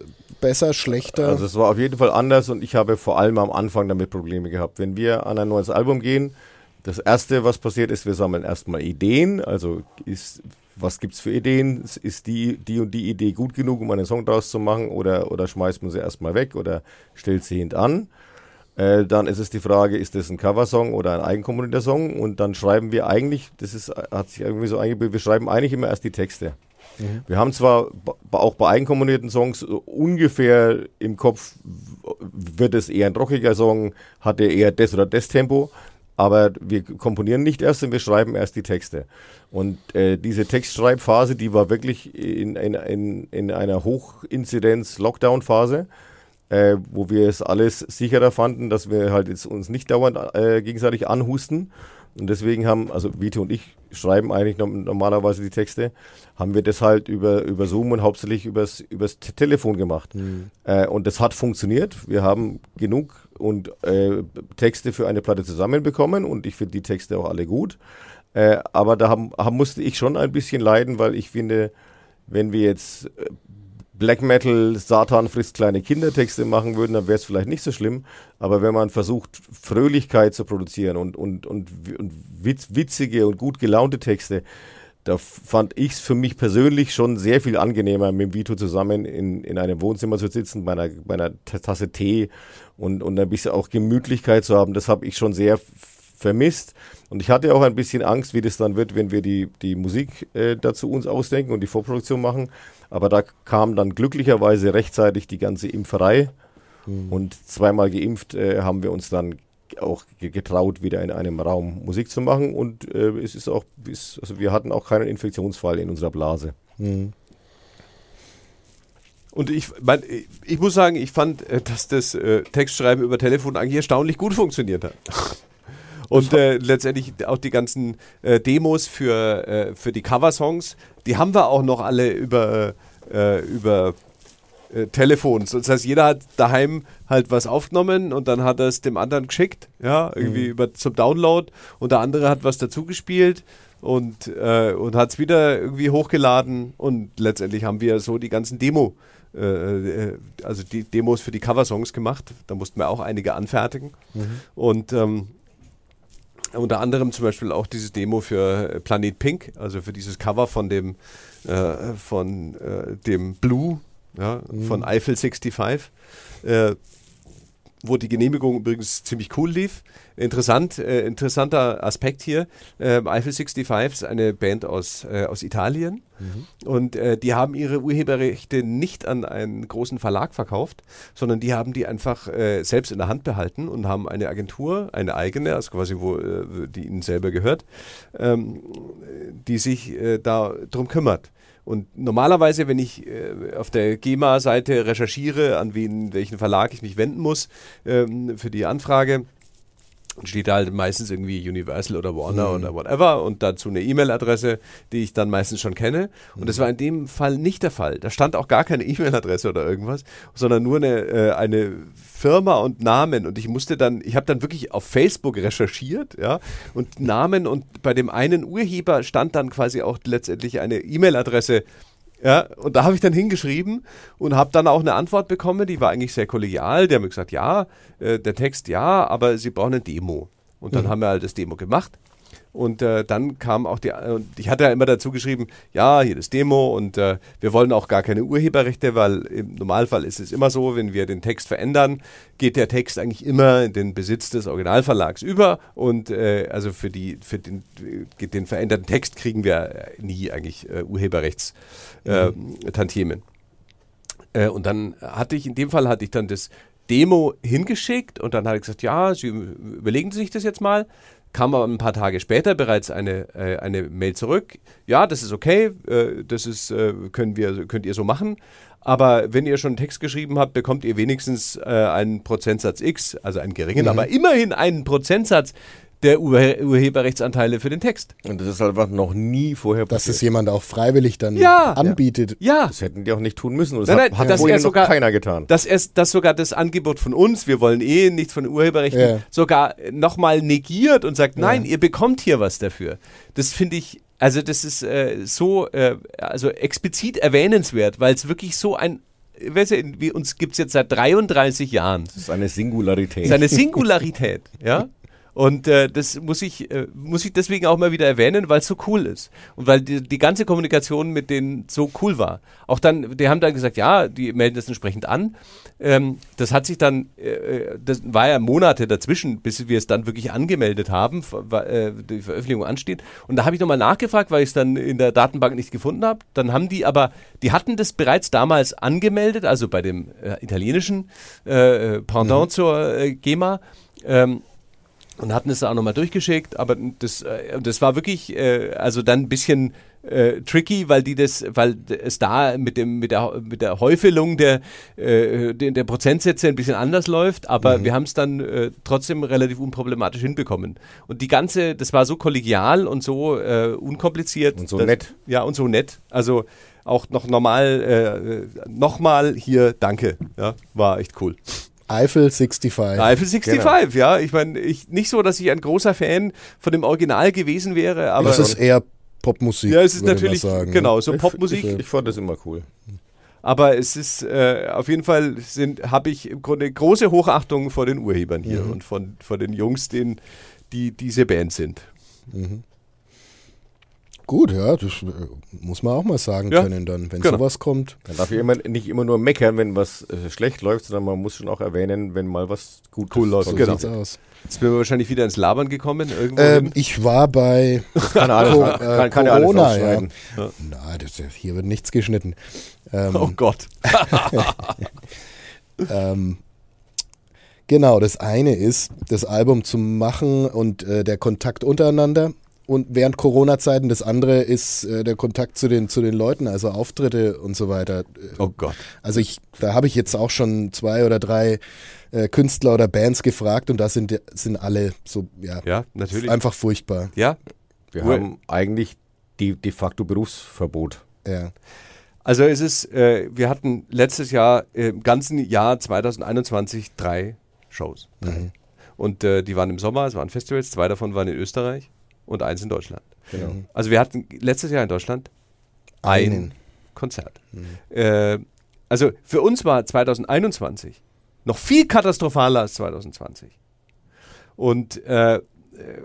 besser, schlechter? Also es war auf jeden Fall anders und ich habe vor allem am Anfang damit Probleme gehabt. Wenn wir an ein neues Album gehen, das erste, was passiert ist, wir sammeln erstmal Ideen. Also ist, was gibt's für Ideen? Ist die, die und die Idee gut genug, um einen Song draus zu machen oder, oder schmeißt man sie erstmal weg oder stellt sie hintan? Äh, dann ist es die Frage, ist das ein Coversong oder ein eigenkomponierter Song? Und dann schreiben wir eigentlich, das ist, hat sich irgendwie so eingebildet, wir schreiben eigentlich immer erst die Texte. Wir haben zwar auch bei eigenkomponierten Songs so ungefähr im Kopf, wird es eher ein rockiger Song, hat er eher das oder das Tempo, aber wir komponieren nicht erst, sondern wir schreiben erst die Texte. Und äh, diese Textschreibphase, die war wirklich in, in, in, in einer Hochinzidenz-Lockdown-Phase äh, wo wir es alles sicherer fanden, dass wir halt jetzt uns nicht dauernd äh, gegenseitig anhusten, Und deswegen haben, also Vito und ich schreiben eigentlich normalerweise die Texte, haben wir das halt über, über Zoom und hauptsächlich übers, übers Telefon gemacht. Mhm. Äh, und das hat funktioniert. Wir haben genug und äh, Texte für eine Platte zusammenbekommen und ich finde die Texte auch alle gut. Äh, aber da haben, haben, musste ich schon ein bisschen leiden, weil ich finde, wenn wir jetzt äh, Black Metal, Satan frisst kleine Kindertexte machen würden, dann wäre es vielleicht nicht so schlimm. Aber wenn man versucht, Fröhlichkeit zu produzieren und, und, und, und witz, witzige und gut gelaunte Texte, da fand ich es für mich persönlich schon sehr viel angenehmer, mit Vito zusammen in, in einem Wohnzimmer zu sitzen, bei einer, bei einer Tasse Tee und, und ein bisschen auch Gemütlichkeit zu haben. Das habe ich schon sehr vermisst. Und ich hatte auch ein bisschen Angst, wie das dann wird, wenn wir die, die Musik äh, dazu uns ausdenken und die Vorproduktion machen. Aber da kam dann glücklicherweise rechtzeitig die ganze Impferei. Mhm. Und zweimal geimpft äh, haben wir uns dann auch getraut, wieder in einem Raum Musik zu machen. Und äh, es ist auch, ist, also wir hatten auch keinen Infektionsfall in unserer Blase. Mhm. Und ich, mein, ich muss sagen, ich fand, äh, dass das äh, Textschreiben über Telefon eigentlich erstaunlich gut funktioniert hat. Und äh, letztendlich auch die ganzen äh, Demos für, äh, für die Coversongs, die haben wir auch noch alle über, äh, über äh, Telefon. Das heißt, jeder hat daheim halt was aufgenommen und dann hat er es dem anderen geschickt, ja, irgendwie mhm. über, zum Download und der andere hat was dazugespielt und, äh, und hat es wieder irgendwie hochgeladen und letztendlich haben wir so die ganzen Demo, äh, also die Demos für die Coversongs gemacht. Da mussten wir auch einige anfertigen. Mhm. Und ähm, unter anderem zum Beispiel auch dieses Demo für äh, Planet Pink, also für dieses Cover von dem, äh, von, äh, dem Blue ja, mhm. von Eiffel 65. Äh, wo die Genehmigung übrigens ziemlich cool lief. Interessant, äh, interessanter Aspekt hier. Äh, Eiffel 65 ist eine Band aus, äh, aus Italien mhm. und äh, die haben ihre Urheberrechte nicht an einen großen Verlag verkauft, sondern die haben die einfach äh, selbst in der Hand behalten und haben eine Agentur, eine eigene, also quasi wo äh, die ihnen selber gehört, ähm, die sich da drum kümmert. Und normalerweise, wenn ich äh, auf der GEMA-Seite recherchiere, an wen, welchen Verlag ich mich wenden muss ähm, für die Anfrage, steht da halt meistens irgendwie Universal oder Warner mhm. oder whatever und dazu eine E-Mail-Adresse, die ich dann meistens schon kenne. Und mhm. das war in dem Fall nicht der Fall. Da stand auch gar keine E-Mail-Adresse oder irgendwas, sondern nur eine, äh, eine Firma und Namen. Und ich musste dann, ich habe dann wirklich auf Facebook recherchiert, ja, und Namen und bei dem einen Urheber stand dann quasi auch letztendlich eine E-Mail-Adresse ja, und da habe ich dann hingeschrieben und habe dann auch eine Antwort bekommen, die war eigentlich sehr kollegial. Die haben mir gesagt, ja, äh, der Text ja, aber sie brauchen eine Demo. Und dann mhm. haben wir halt das Demo gemacht. Und äh, dann kam auch die, äh, ich hatte ja immer dazu geschrieben, ja, hier das Demo und äh, wir wollen auch gar keine Urheberrechte, weil im Normalfall ist es immer so, wenn wir den Text verändern, geht der Text eigentlich immer in den Besitz des Originalverlags über und äh, also für die für den, den veränderten Text kriegen wir nie eigentlich äh, Urheberrechtstantiemen. Äh, mhm. und dann hatte ich, in dem Fall hatte ich dann das Demo hingeschickt und dann hat er gesagt, ja, Sie überlegen Sie sich das jetzt mal kam aber ein paar Tage später bereits eine, äh, eine Mail zurück. Ja, das ist okay, äh, das ist, äh, können wir, könnt ihr so machen. Aber wenn ihr schon einen Text geschrieben habt, bekommt ihr wenigstens äh, einen Prozentsatz X, also einen geringen, mhm. aber immerhin einen Prozentsatz der Urheberrechtsanteile für den Text. Und das ist einfach noch nie vorher passiert. Dass es jemand auch freiwillig dann ja, anbietet. Ja. Das hätten die auch nicht tun müssen. Und das nein, nein, hat, hat vorher sogar, keiner getan. Dass, er, dass sogar das Angebot von uns, wir wollen eh nichts von Urheberrechten, ja. sogar nochmal negiert und sagt, nein, ja. ihr bekommt hier was dafür. Das finde ich, also das ist äh, so, äh, also explizit erwähnenswert, weil es wirklich so ein weißt du, wie uns gibt es jetzt seit 33 Jahren. Das ist eine Singularität. Das ist eine Singularität, ja. Und äh, das muss ich, äh, muss ich deswegen auch mal wieder erwähnen, weil es so cool ist. Und weil die, die ganze Kommunikation mit denen so cool war. Auch dann, die haben dann gesagt, ja, die melden das entsprechend an. Ähm, das hat sich dann, äh, äh das war ja Monate dazwischen, bis wir es dann wirklich angemeldet haben, äh, die Veröffentlichung ansteht. Und da habe ich nochmal nachgefragt, weil ich es dann in der Datenbank nicht gefunden habe. Dann haben die aber, die hatten das bereits damals angemeldet, also bei dem äh, italienischen Pendant mhm. zur GEMA. Ähm, und hatten es da auch nochmal durchgeschickt, aber das, äh, das war wirklich, äh, also dann ein bisschen äh, tricky, weil die das, weil es da mit dem mit der mit der Häufelung der äh, der, der Prozentsätze ein bisschen anders läuft, aber Mhm. wir haben es dann äh, trotzdem relativ unproblematisch hinbekommen. Und die ganze, das war so kollegial und so äh, unkompliziert Und so dass- nett. Ja und so nett. Also auch noch normal, äh, nochmal hier, danke. Ja, war echt cool. Eiffel 65. Eiffel 65, ja. Ich meine, ich, nicht so, dass ich ein großer Fan von dem Original gewesen wäre, aber das ist eher Popmusik. ja, es ist natürlich, sagen, ne? genau, so Ich- Popmusik. Ich, ich fand das immer cool. Aber es ist äh, auf jeden Fall habe ich im Grunde große Hochachtung vor den Urhebern hier Mhm. und von, von den Jungs, den, die diese Band sind. Gut, ja, das äh, muss man auch mal sagen Ja, können dann, wenn genau. sowas kommt. Man darf ja immer, nicht immer nur meckern, wenn was äh, schlecht läuft, sondern man muss schon auch erwähnen, wenn mal was gut Cool läuft, So Genau. sieht's aus. Jetzt sind wir wahrscheinlich wieder ins Labern gekommen. Ähm, ich war bei Kann, alles, Co- kann, äh, kann ja alles Corona, ja. rausschneiden. Na, das, hier wird nichts geschnitten. Ähm, oh Gott. ähm, genau, das eine ist, das Album zu machen und äh, der Kontakt untereinander. Und während Corona-Zeiten das andere ist äh, der Kontakt zu den, zu den Leuten, also Auftritte und so weiter. Oh Gott. Also ich, da habe ich jetzt auch schon zwei oder drei äh, Künstler oder Bands gefragt und da sind, sind alle so, ja, Ja, natürlich. einfach furchtbar. Ja. Wir Wohl- haben eigentlich de, de facto Berufsverbot. Ja. Also es ist, äh, wir hatten letztes Jahr, äh, im ganzen Jahr 2021 drei Shows. Mhm. Und äh, die waren im Sommer, es waren Festivals, zwei davon waren in Österreich und eins in Deutschland. Genau. Also wir hatten letztes Jahr in Deutschland ein Einen. Konzert. Äh, also für uns war 2021 noch viel katastrophaler als 2020. Und, äh,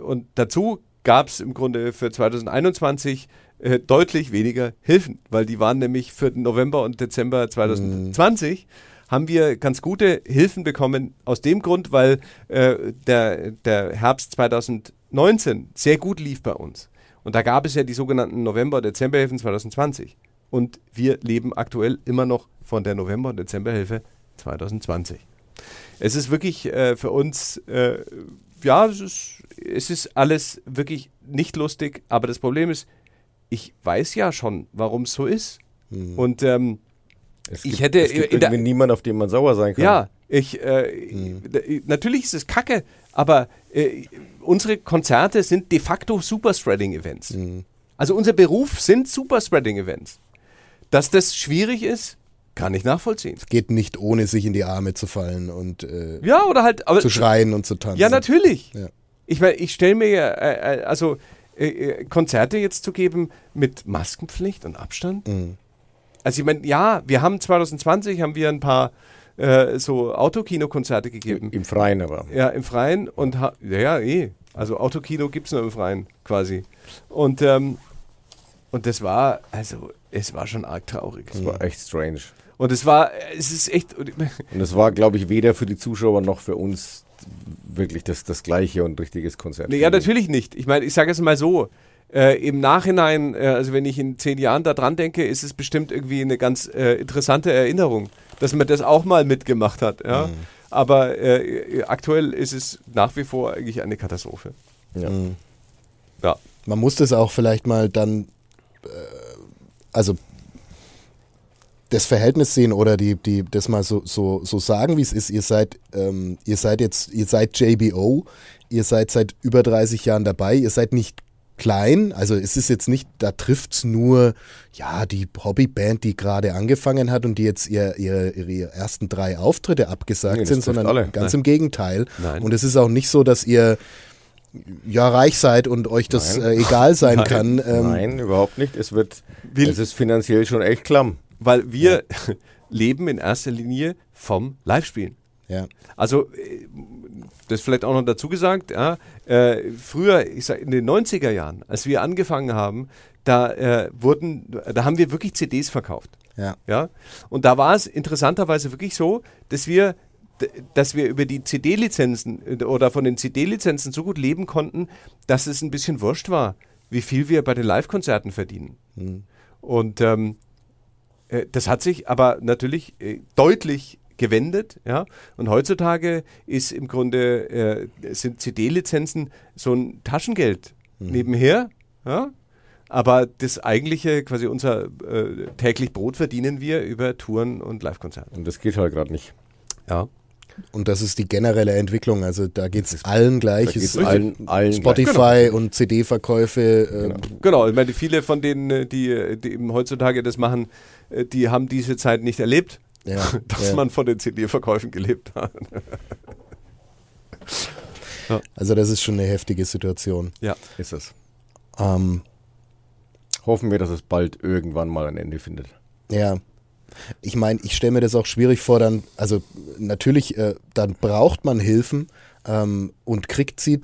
und dazu gab es im Grunde für 2021 äh, deutlich weniger Hilfen, weil die waren nämlich für November und Dezember 2020 haben wir ganz gute Hilfen bekommen aus dem Grund, weil äh, der, der Herbst 2019 sehr gut lief bei uns. Und da gab es ja die sogenannten November- und Dezemberhilfen 2020. Und wir leben aktuell immer noch von der November- und Dezemberhilfe 2020. Es ist wirklich äh, für uns, äh, ja, es ist, es ist alles wirklich nicht lustig, aber das Problem ist, ich weiß ja schon, warum es so ist. Und ähm, Es Ich gibt, hätte es gibt irgendwie niemanden, auf den man sauer sein kann. ja, ich, äh, d- natürlich ist es kacke, aber äh, unsere Konzerte sind de facto Superspreading-Events. Also unser Beruf sind Superspreading-Events. Dass das schwierig ist, kann ich nachvollziehen. Geht nicht ohne sich in die Arme zu fallen und äh, Ja, oder halt, aber zu schreien und zu tanzen. Ja, natürlich. Ja. Ich meine, ich stelle mir ja, äh, äh, also äh, äh, Konzerte jetzt zu geben mit Maskenpflicht und Abstand. Mhm. Also ich meine, ja, wir haben 2020 haben wir ein paar äh, so Autokino-Konzerte gegeben. Im, Freien aber. Ja, im Freien und ha ja, ja, eh. Also Autokino gibt es nur im Freien quasi. Und, ähm, und das war, also es war schon arg traurig. Das war echt strange. Und es war, es ist echt, Und es war, glaube ich, weder für die Zuschauer noch für uns wirklich das, das gleiche und richtiges Konzert. Nee, ja, natürlich nicht. Ich meine, ich sage es mal so. Äh, Im Nachhinein, äh, also wenn ich in zehn Jahren da dran denke, ist es bestimmt irgendwie eine ganz äh, interessante Erinnerung, dass man das auch mal mitgemacht hat. Ja? Aber äh, aktuell ist es nach wie vor eigentlich eine Katastrophe. Ja. Ja. Man muss das auch vielleicht mal dann, äh, also das Verhältnis sehen oder die, die, das mal so, so, so sagen, wie es ist. Ihr seid, ähm, ihr seid jetzt, ihr seid JBO, ihr seid seit über 30 Jahren dabei, ihr seid nicht klein, also es ist jetzt nicht, da trifft es nur, ja, die Hobbyband, die gerade angefangen hat und die jetzt ihr, ihre, ihre ersten drei Auftritte abgesagt Nee, sind, sondern alle. ganz Nein. im Gegenteil. Nein. Und es ist auch nicht so, dass ihr ja reich seid und euch das Nein. äh, egal sein Nein. kann. Ähm, Nein, überhaupt nicht. Es wird, Will- es ist finanziell schon echt klamm. Weil wir leben in erster Linie vom Live-Spielen. Ja. Also, äh, das vielleicht auch noch dazu gesagt, ja, äh, früher, ich sag, in den 90er Jahren, als wir angefangen haben, da äh, wurden, da haben wir wirklich CDs verkauft. Ja. Ja? Und da war es interessanterweise wirklich so, dass wir, dass wir über die CD-Lizenzen äh, oder von den CD-Lizenzen so gut leben konnten, dass es ein bisschen wurscht war, wie viel wir bei den Live-Konzerten verdienen. Und ähm, äh, das hat sich aber natürlich äh, deutlich gewendet, ja. Und heutzutage ist im Grunde äh, sind CD-Lizenzen so ein Taschengeld mhm. nebenher, ja. Aber das eigentliche, quasi unser äh, täglich Brot verdienen wir über Touren und Live-Konzerte. Und das geht halt gerade nicht. Ja. Und das ist die generelle Entwicklung. Also da geht es allen gleich. Es allen, allen Spotify genau. und CD-Verkäufe. Äh genau. genau. ich meine, viele von denen, äh, die, die eben heutzutage das machen, äh, die haben diese Zeit nicht erlebt, ja, dass ja. man von den CD-Verkäufen gelebt hat. ja. Also das ist schon eine heftige Situation. Ja, ist es. Ähm, Hoffen wir, dass es bald irgendwann mal ein Ende findet. Ja, ich meine, ich stelle mir das auch schwierig vor, dann, also natürlich, äh, dann braucht man Hilfen ähm, und kriegt sie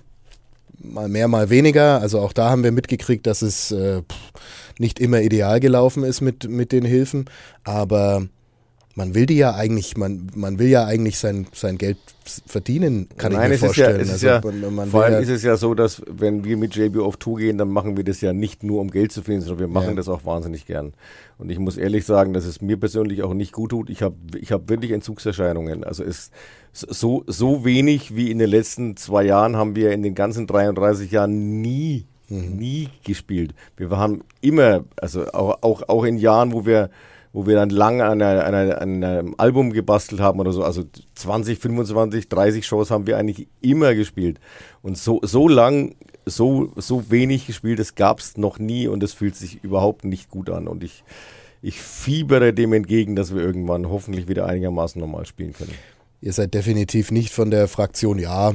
mal mehr, mal weniger. Also auch da haben wir mitgekriegt, dass es äh, nicht immer ideal gelaufen ist mit, mit den Hilfen. Aber man will die ja eigentlich, man, man will ja eigentlich sein, sein Geld verdienen, kann Nein, ich mir vorstellen. Ja, also, ja, man, vor allem ja ist es ja so, dass wenn wir mit JB auf Tour gehen, dann machen wir das ja nicht nur um Geld zu finden, sondern wir machen das auch wahnsinnig gern. Und ich muss ehrlich sagen, dass es mir persönlich auch nicht gut tut. Ich habe ich hab wirklich Entzugserscheinungen. Also es so, so wenig wie in den letzten zwei Jahren haben wir in den ganzen 33 Jahren nie, mhm. nie gespielt. Wir haben immer, also auch, auch, auch in Jahren, wo wir wo wir dann lange an, einer, an, einer, an, einem Album gebastelt haben oder so. Also 20, 25, 30 Shows haben wir eigentlich immer gespielt. Und so, so lang, so, so wenig gespielt, das gab es noch nie und es fühlt sich überhaupt nicht gut an. Und ich, ich fiebere dem entgegen, dass wir irgendwann hoffentlich wieder einigermaßen normal spielen können. Ihr seid definitiv nicht von der Fraktion, ja,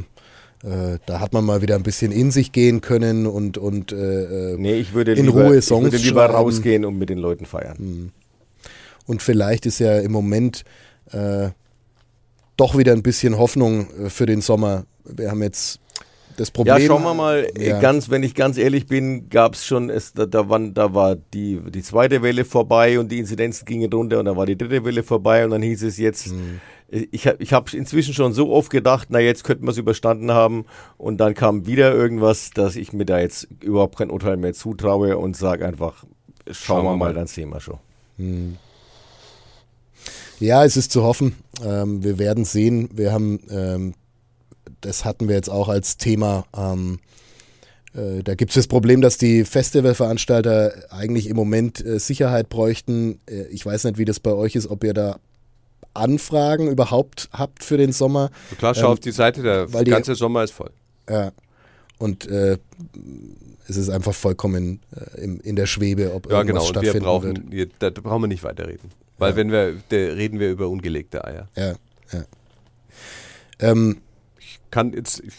äh, da hat man mal wieder ein bisschen in sich gehen können und, und äh, äh nee, ich würde in lieber, Ruhe Songs Ich würde lieber schreiben. rausgehen und mit den Leuten feiern. Mhm. Und vielleicht ist ja im Moment äh, doch wieder ein bisschen Hoffnung äh, für den Sommer. Wir haben jetzt das Problem. Ja, schauen wir mal, ja. ganz, wenn ich ganz ehrlich bin, gab es schon, es, da, da, war, da war die, die zweite Welle vorbei und die Inzidenzen gingen runter und dann war die dritte Welle vorbei und dann hieß es jetzt, hm. ich, ich habe inzwischen schon so oft gedacht, na jetzt könnten wir es überstanden haben und dann kam wieder irgendwas, dass ich mir da jetzt überhaupt kein Urteil mehr zutraue und sage einfach, schauen, schauen wir mal, mal, dann sehen wir schon. Hm. Ja, es ist zu hoffen. Ähm, wir werden sehen. Wir haben, ähm, das hatten wir jetzt auch als Thema. Ähm, äh, da gibt es das Problem, dass die Festivalveranstalter eigentlich im Moment äh, Sicherheit bräuchten. Äh, ich weiß nicht, wie das bei euch ist, ob ihr da Anfragen überhaupt habt für den Sommer. So klar, schau ähm, auf die Seite, der weil ganze die, Sommer ist voll. Ja. Und äh, es ist einfach vollkommen äh, in, in der Schwebe, ob ja, irgendwas genau. stattfinden wir brauchen, wird. da brauchen wir nicht weiterreden. Weil ja. wenn wir, reden wir über ungelegte Eier. Ja, ja. Ähm, ich kann jetzt, ich,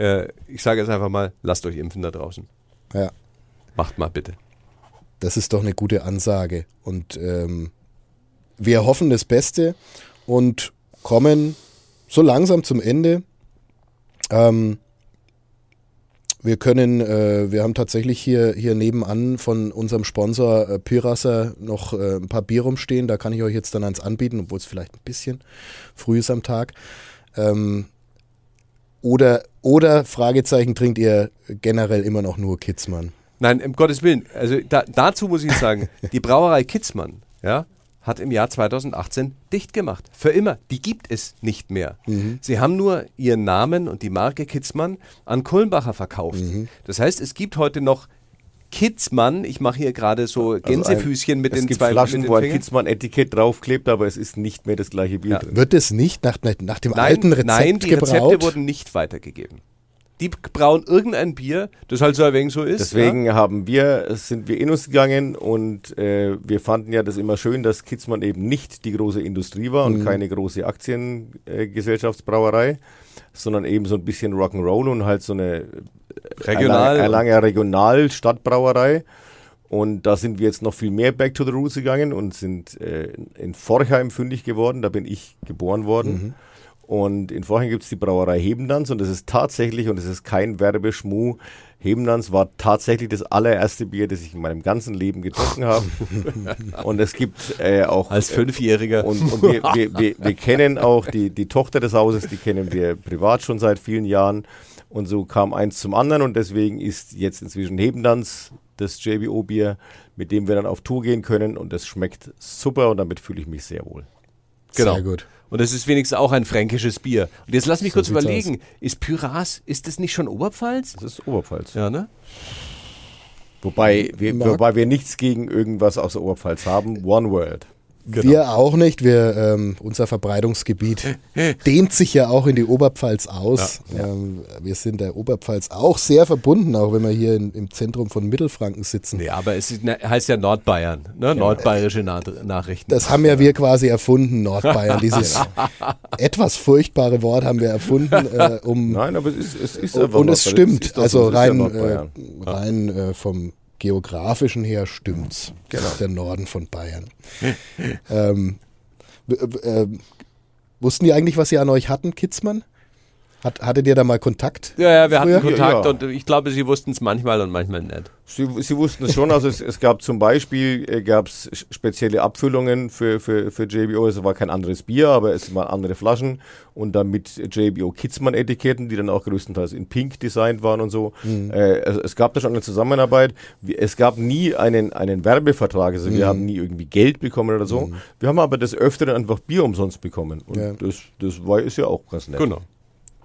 äh, ich sage jetzt einfach mal, lasst euch impfen da draußen. Ja. Macht mal bitte. Das ist doch eine gute Ansage. Und ähm, wir hoffen das Beste und kommen so langsam zum Ende. Ähm, wir können, äh, wir haben tatsächlich hier, hier nebenan von unserem Sponsor äh, Pirasser noch äh, ein paar Bier rumstehen. Da kann ich euch jetzt dann eins anbieten, obwohl es vielleicht ein bisschen früh ist am Tag. Ähm, oder, oder, Fragezeichen, trinkt ihr generell immer noch nur Kitzmann? Nein, um Gottes Willen. Also da, dazu muss ich sagen, die Brauerei Kitzmann, ja, hat im Jahr 2018 dicht gemacht. Für immer. Die gibt es nicht mehr. Mhm. Sie haben nur ihren Namen und die Marke Kitzmann an Kulmbacher verkauft. Mhm. Das heißt, es gibt heute noch Kitzmann, ich mache hier gerade so also Gänsefüßchen ein, mit den zwei Flaschen, wo ein Kitzmann-Etikett draufklebt, aber es ist nicht mehr das gleiche Bier ja. drin. Wird es nicht nach, nach dem nein, alten Rezept Nein, die gebraut? Rezepte wurden nicht weitergegeben die brauen irgendein Bier, das halt so ein wenig so ist. Deswegen ja? haben wir, sind wir in uns gegangen und äh, wir fanden ja das immer schön, dass Kitzmann eben nicht die große Industrie war und mhm. keine große Aktiengesellschaftsbrauerei, äh, sondern eben so ein bisschen Rock'n'Roll und halt so eine Regional lange Regional Stadtbrauerei. Und da sind wir jetzt noch viel mehr back to the roots gegangen und sind äh, in Forchheim fündig geworden. Da bin ich geboren worden. Mhm. Und in Vorhin gibt es die Brauerei Hebendanz und das ist tatsächlich, und das ist kein Werbeschmuh, Hebendanz war tatsächlich das allererste Bier, das ich in meinem ganzen Leben getrunken habe. und es gibt äh, auch. Als Fünfjähriger. Und, und wir, wir, wir, wir, kennen auch die, die Tochter des Hauses, die kennen wir privat schon seit vielen Jahren. Und so kam eins zum anderen und deswegen ist jetzt inzwischen Hebendanz das JBO-Bier, mit dem wir dann auf Tour gehen können und das schmeckt super und damit fühle ich mich sehr wohl. Genau. Sehr gut. Und es ist wenigstens auch ein fränkisches Bier. Und jetzt lass mich So kurz überlegen, ist Pyras, ist das nicht schon Oberpfalz? Das ist Oberpfalz. Ja, ne? Wobei wir, wobei wir nichts gegen irgendwas aus der Oberpfalz haben. One World. Genau. Wir auch nicht. Wir, ähm, unser Verbreitungsgebiet dehnt sich ja auch in die Oberpfalz aus. Ähm, wir sind der Oberpfalz auch sehr verbunden, auch wenn wir hier in, im Zentrum von Mittelfranken sitzen. Nee, aber es ist, ne, heißt ja Nordbayern, ne? Nordbayerische Na Nachrichten. Das haben ja wir quasi erfunden, Nordbayern. Dieses etwas furchtbare Wort haben wir erfunden, äh, um Nein, aber es ist, es ist und, einfach und es stimmt. ist also ja rein, äh, rein äh, vom geografischen her stimmt's. Genau. Das ist der Norden von Bayern. ähm, äh, wussten die eigentlich, was sie an euch hatten, Kitzmann? Hat, hattet ihr da mal Kontakt? Ja, ja, wir hatten Früher? Kontakt Ja. und ich glaube, sie wussten es manchmal und manchmal nicht. Sie, Sie wussten es schon, also es, es gab zum Beispiel äh, gab's spezielle Abfüllungen für, für, für JBO. Es war kein anderes Bier, aber es waren andere Flaschen und dann mit JBO Kitzmann-Etiketten, die dann auch größtenteils in Pink designt waren und so. Äh, also es gab da schon eine Zusammenarbeit. Es gab nie einen, einen Werbevertrag, also wir haben nie irgendwie Geld bekommen oder so. Wir haben aber des Öfteren einfach Bier umsonst bekommen und Ja. das, das war, ist ja auch ganz nett. Genau.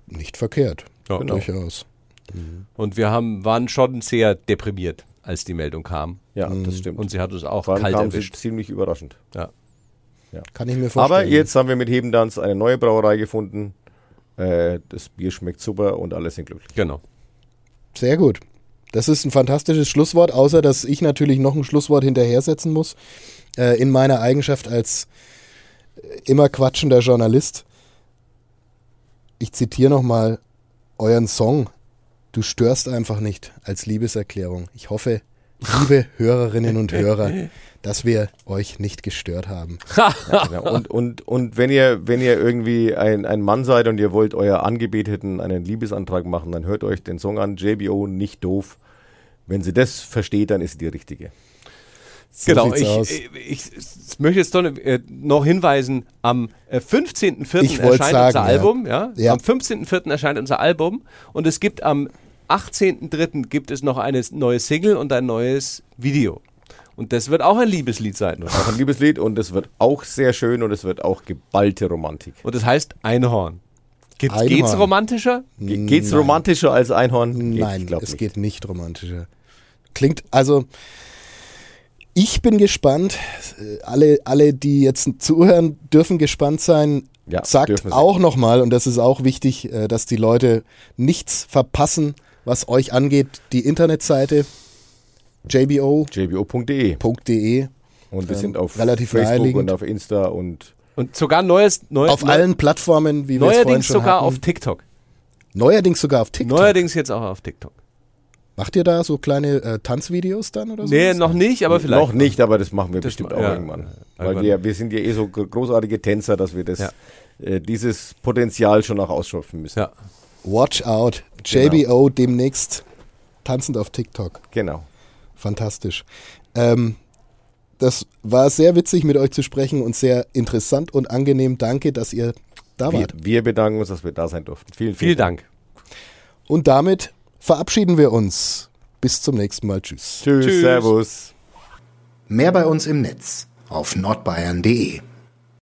Nicht verkehrt. Ja, Genau. Durchaus. Und wir haben, waren schon sehr deprimiert, als die Meldung kam. Ja, das stimmt. Und sie hat uns auch Vor allem kalt kam sie erwischt. ziemlich überraschend. Ja. Kann ich mir vorstellen. Aber jetzt haben wir mit Hebendanz eine neue Brauerei gefunden. Äh, das Bier schmeckt super und alle sind glücklich. Genau. Sehr gut. Das ist ein fantastisches Schlusswort, außer dass ich natürlich noch ein Schlusswort hinterher setzen muss. Äh, in meiner Eigenschaft als äh, immer quatschender Journalist. Ich zitiere nochmal euren Song. Du störst einfach nicht als Liebeserklärung. Ich hoffe, liebe Hörerinnen und Hörer, dass wir euch nicht gestört haben. Genau. Und, und, und wenn ihr, wenn ihr irgendwie ein, ein Mann seid und ihr wollt euer Angebeteten einen Liebesantrag machen, dann hört euch den Song an, JBO, nicht doof. Wenn sie das versteht, dann ist sie die richtige. So genau, ich, aus. ich, ich, möchte jetzt doch, äh, noch hinweisen, am äh, 15.04. Ich wollt's erscheint sagen, unser ja. Album. Ja? Ja. Am 15.04. erscheint unser Album und es gibt am 18.03. gibt es noch eine neue Single und ein neues Video. Und das wird auch ein Liebeslied sein. Auch ein Liebeslied und es wird auch sehr schön und es wird auch geballte Romantik. Und das heißt Einhorn. Geht, Einhorn. Geht's romantischer? Ge geht's Nein. romantischer als Einhorn? Geht, Nein, ich glaub es nicht. geht nicht romantischer. Klingt, also, ich bin gespannt. Alle, alle, die jetzt zuhören, dürfen gespannt sein. Ja, Sagt auch nochmal, und das ist auch wichtig, äh, dass die Leute nichts verpassen, was euch angeht. Die Internetseite jbo.de jbo.de und wir Ähm, sind auf relativ Facebook und auf Insta und Und sogar neues, neues auf allen Plattformen, wie wir es vorhin neuerdings schon sogar hatten. auf TikTok. neuerdings sogar auf TikTok. Neuerdings jetzt auch auf TikTok. Macht ihr da so kleine äh, Tanzvideos dann oder so? Nee, noch nicht, aber vielleicht. noch nicht, aber das machen wir Das bestimmt ma- auch ja, irgendwann. Weil wir, wir sind ja eh so gro- großartige Tänzer, dass wir das, Ja. äh, dieses Potenzial schon auch ausschöpfen müssen. Ja. Watch out. Genau. JBO demnächst tanzend auf TikTok. Genau. Fantastisch. Ähm, das war sehr witzig, mit euch zu sprechen und sehr interessant und angenehm. Danke, dass ihr da Wir, wart. wir bedanken uns, dass wir da sein durften. Vielen, vielen Vielen Dank. Und damit verabschieden wir uns. Bis zum nächsten Mal. Tschüss. Tschüss, Tschüss. Servus. Mehr bei uns im Netz auf nordbayern.de.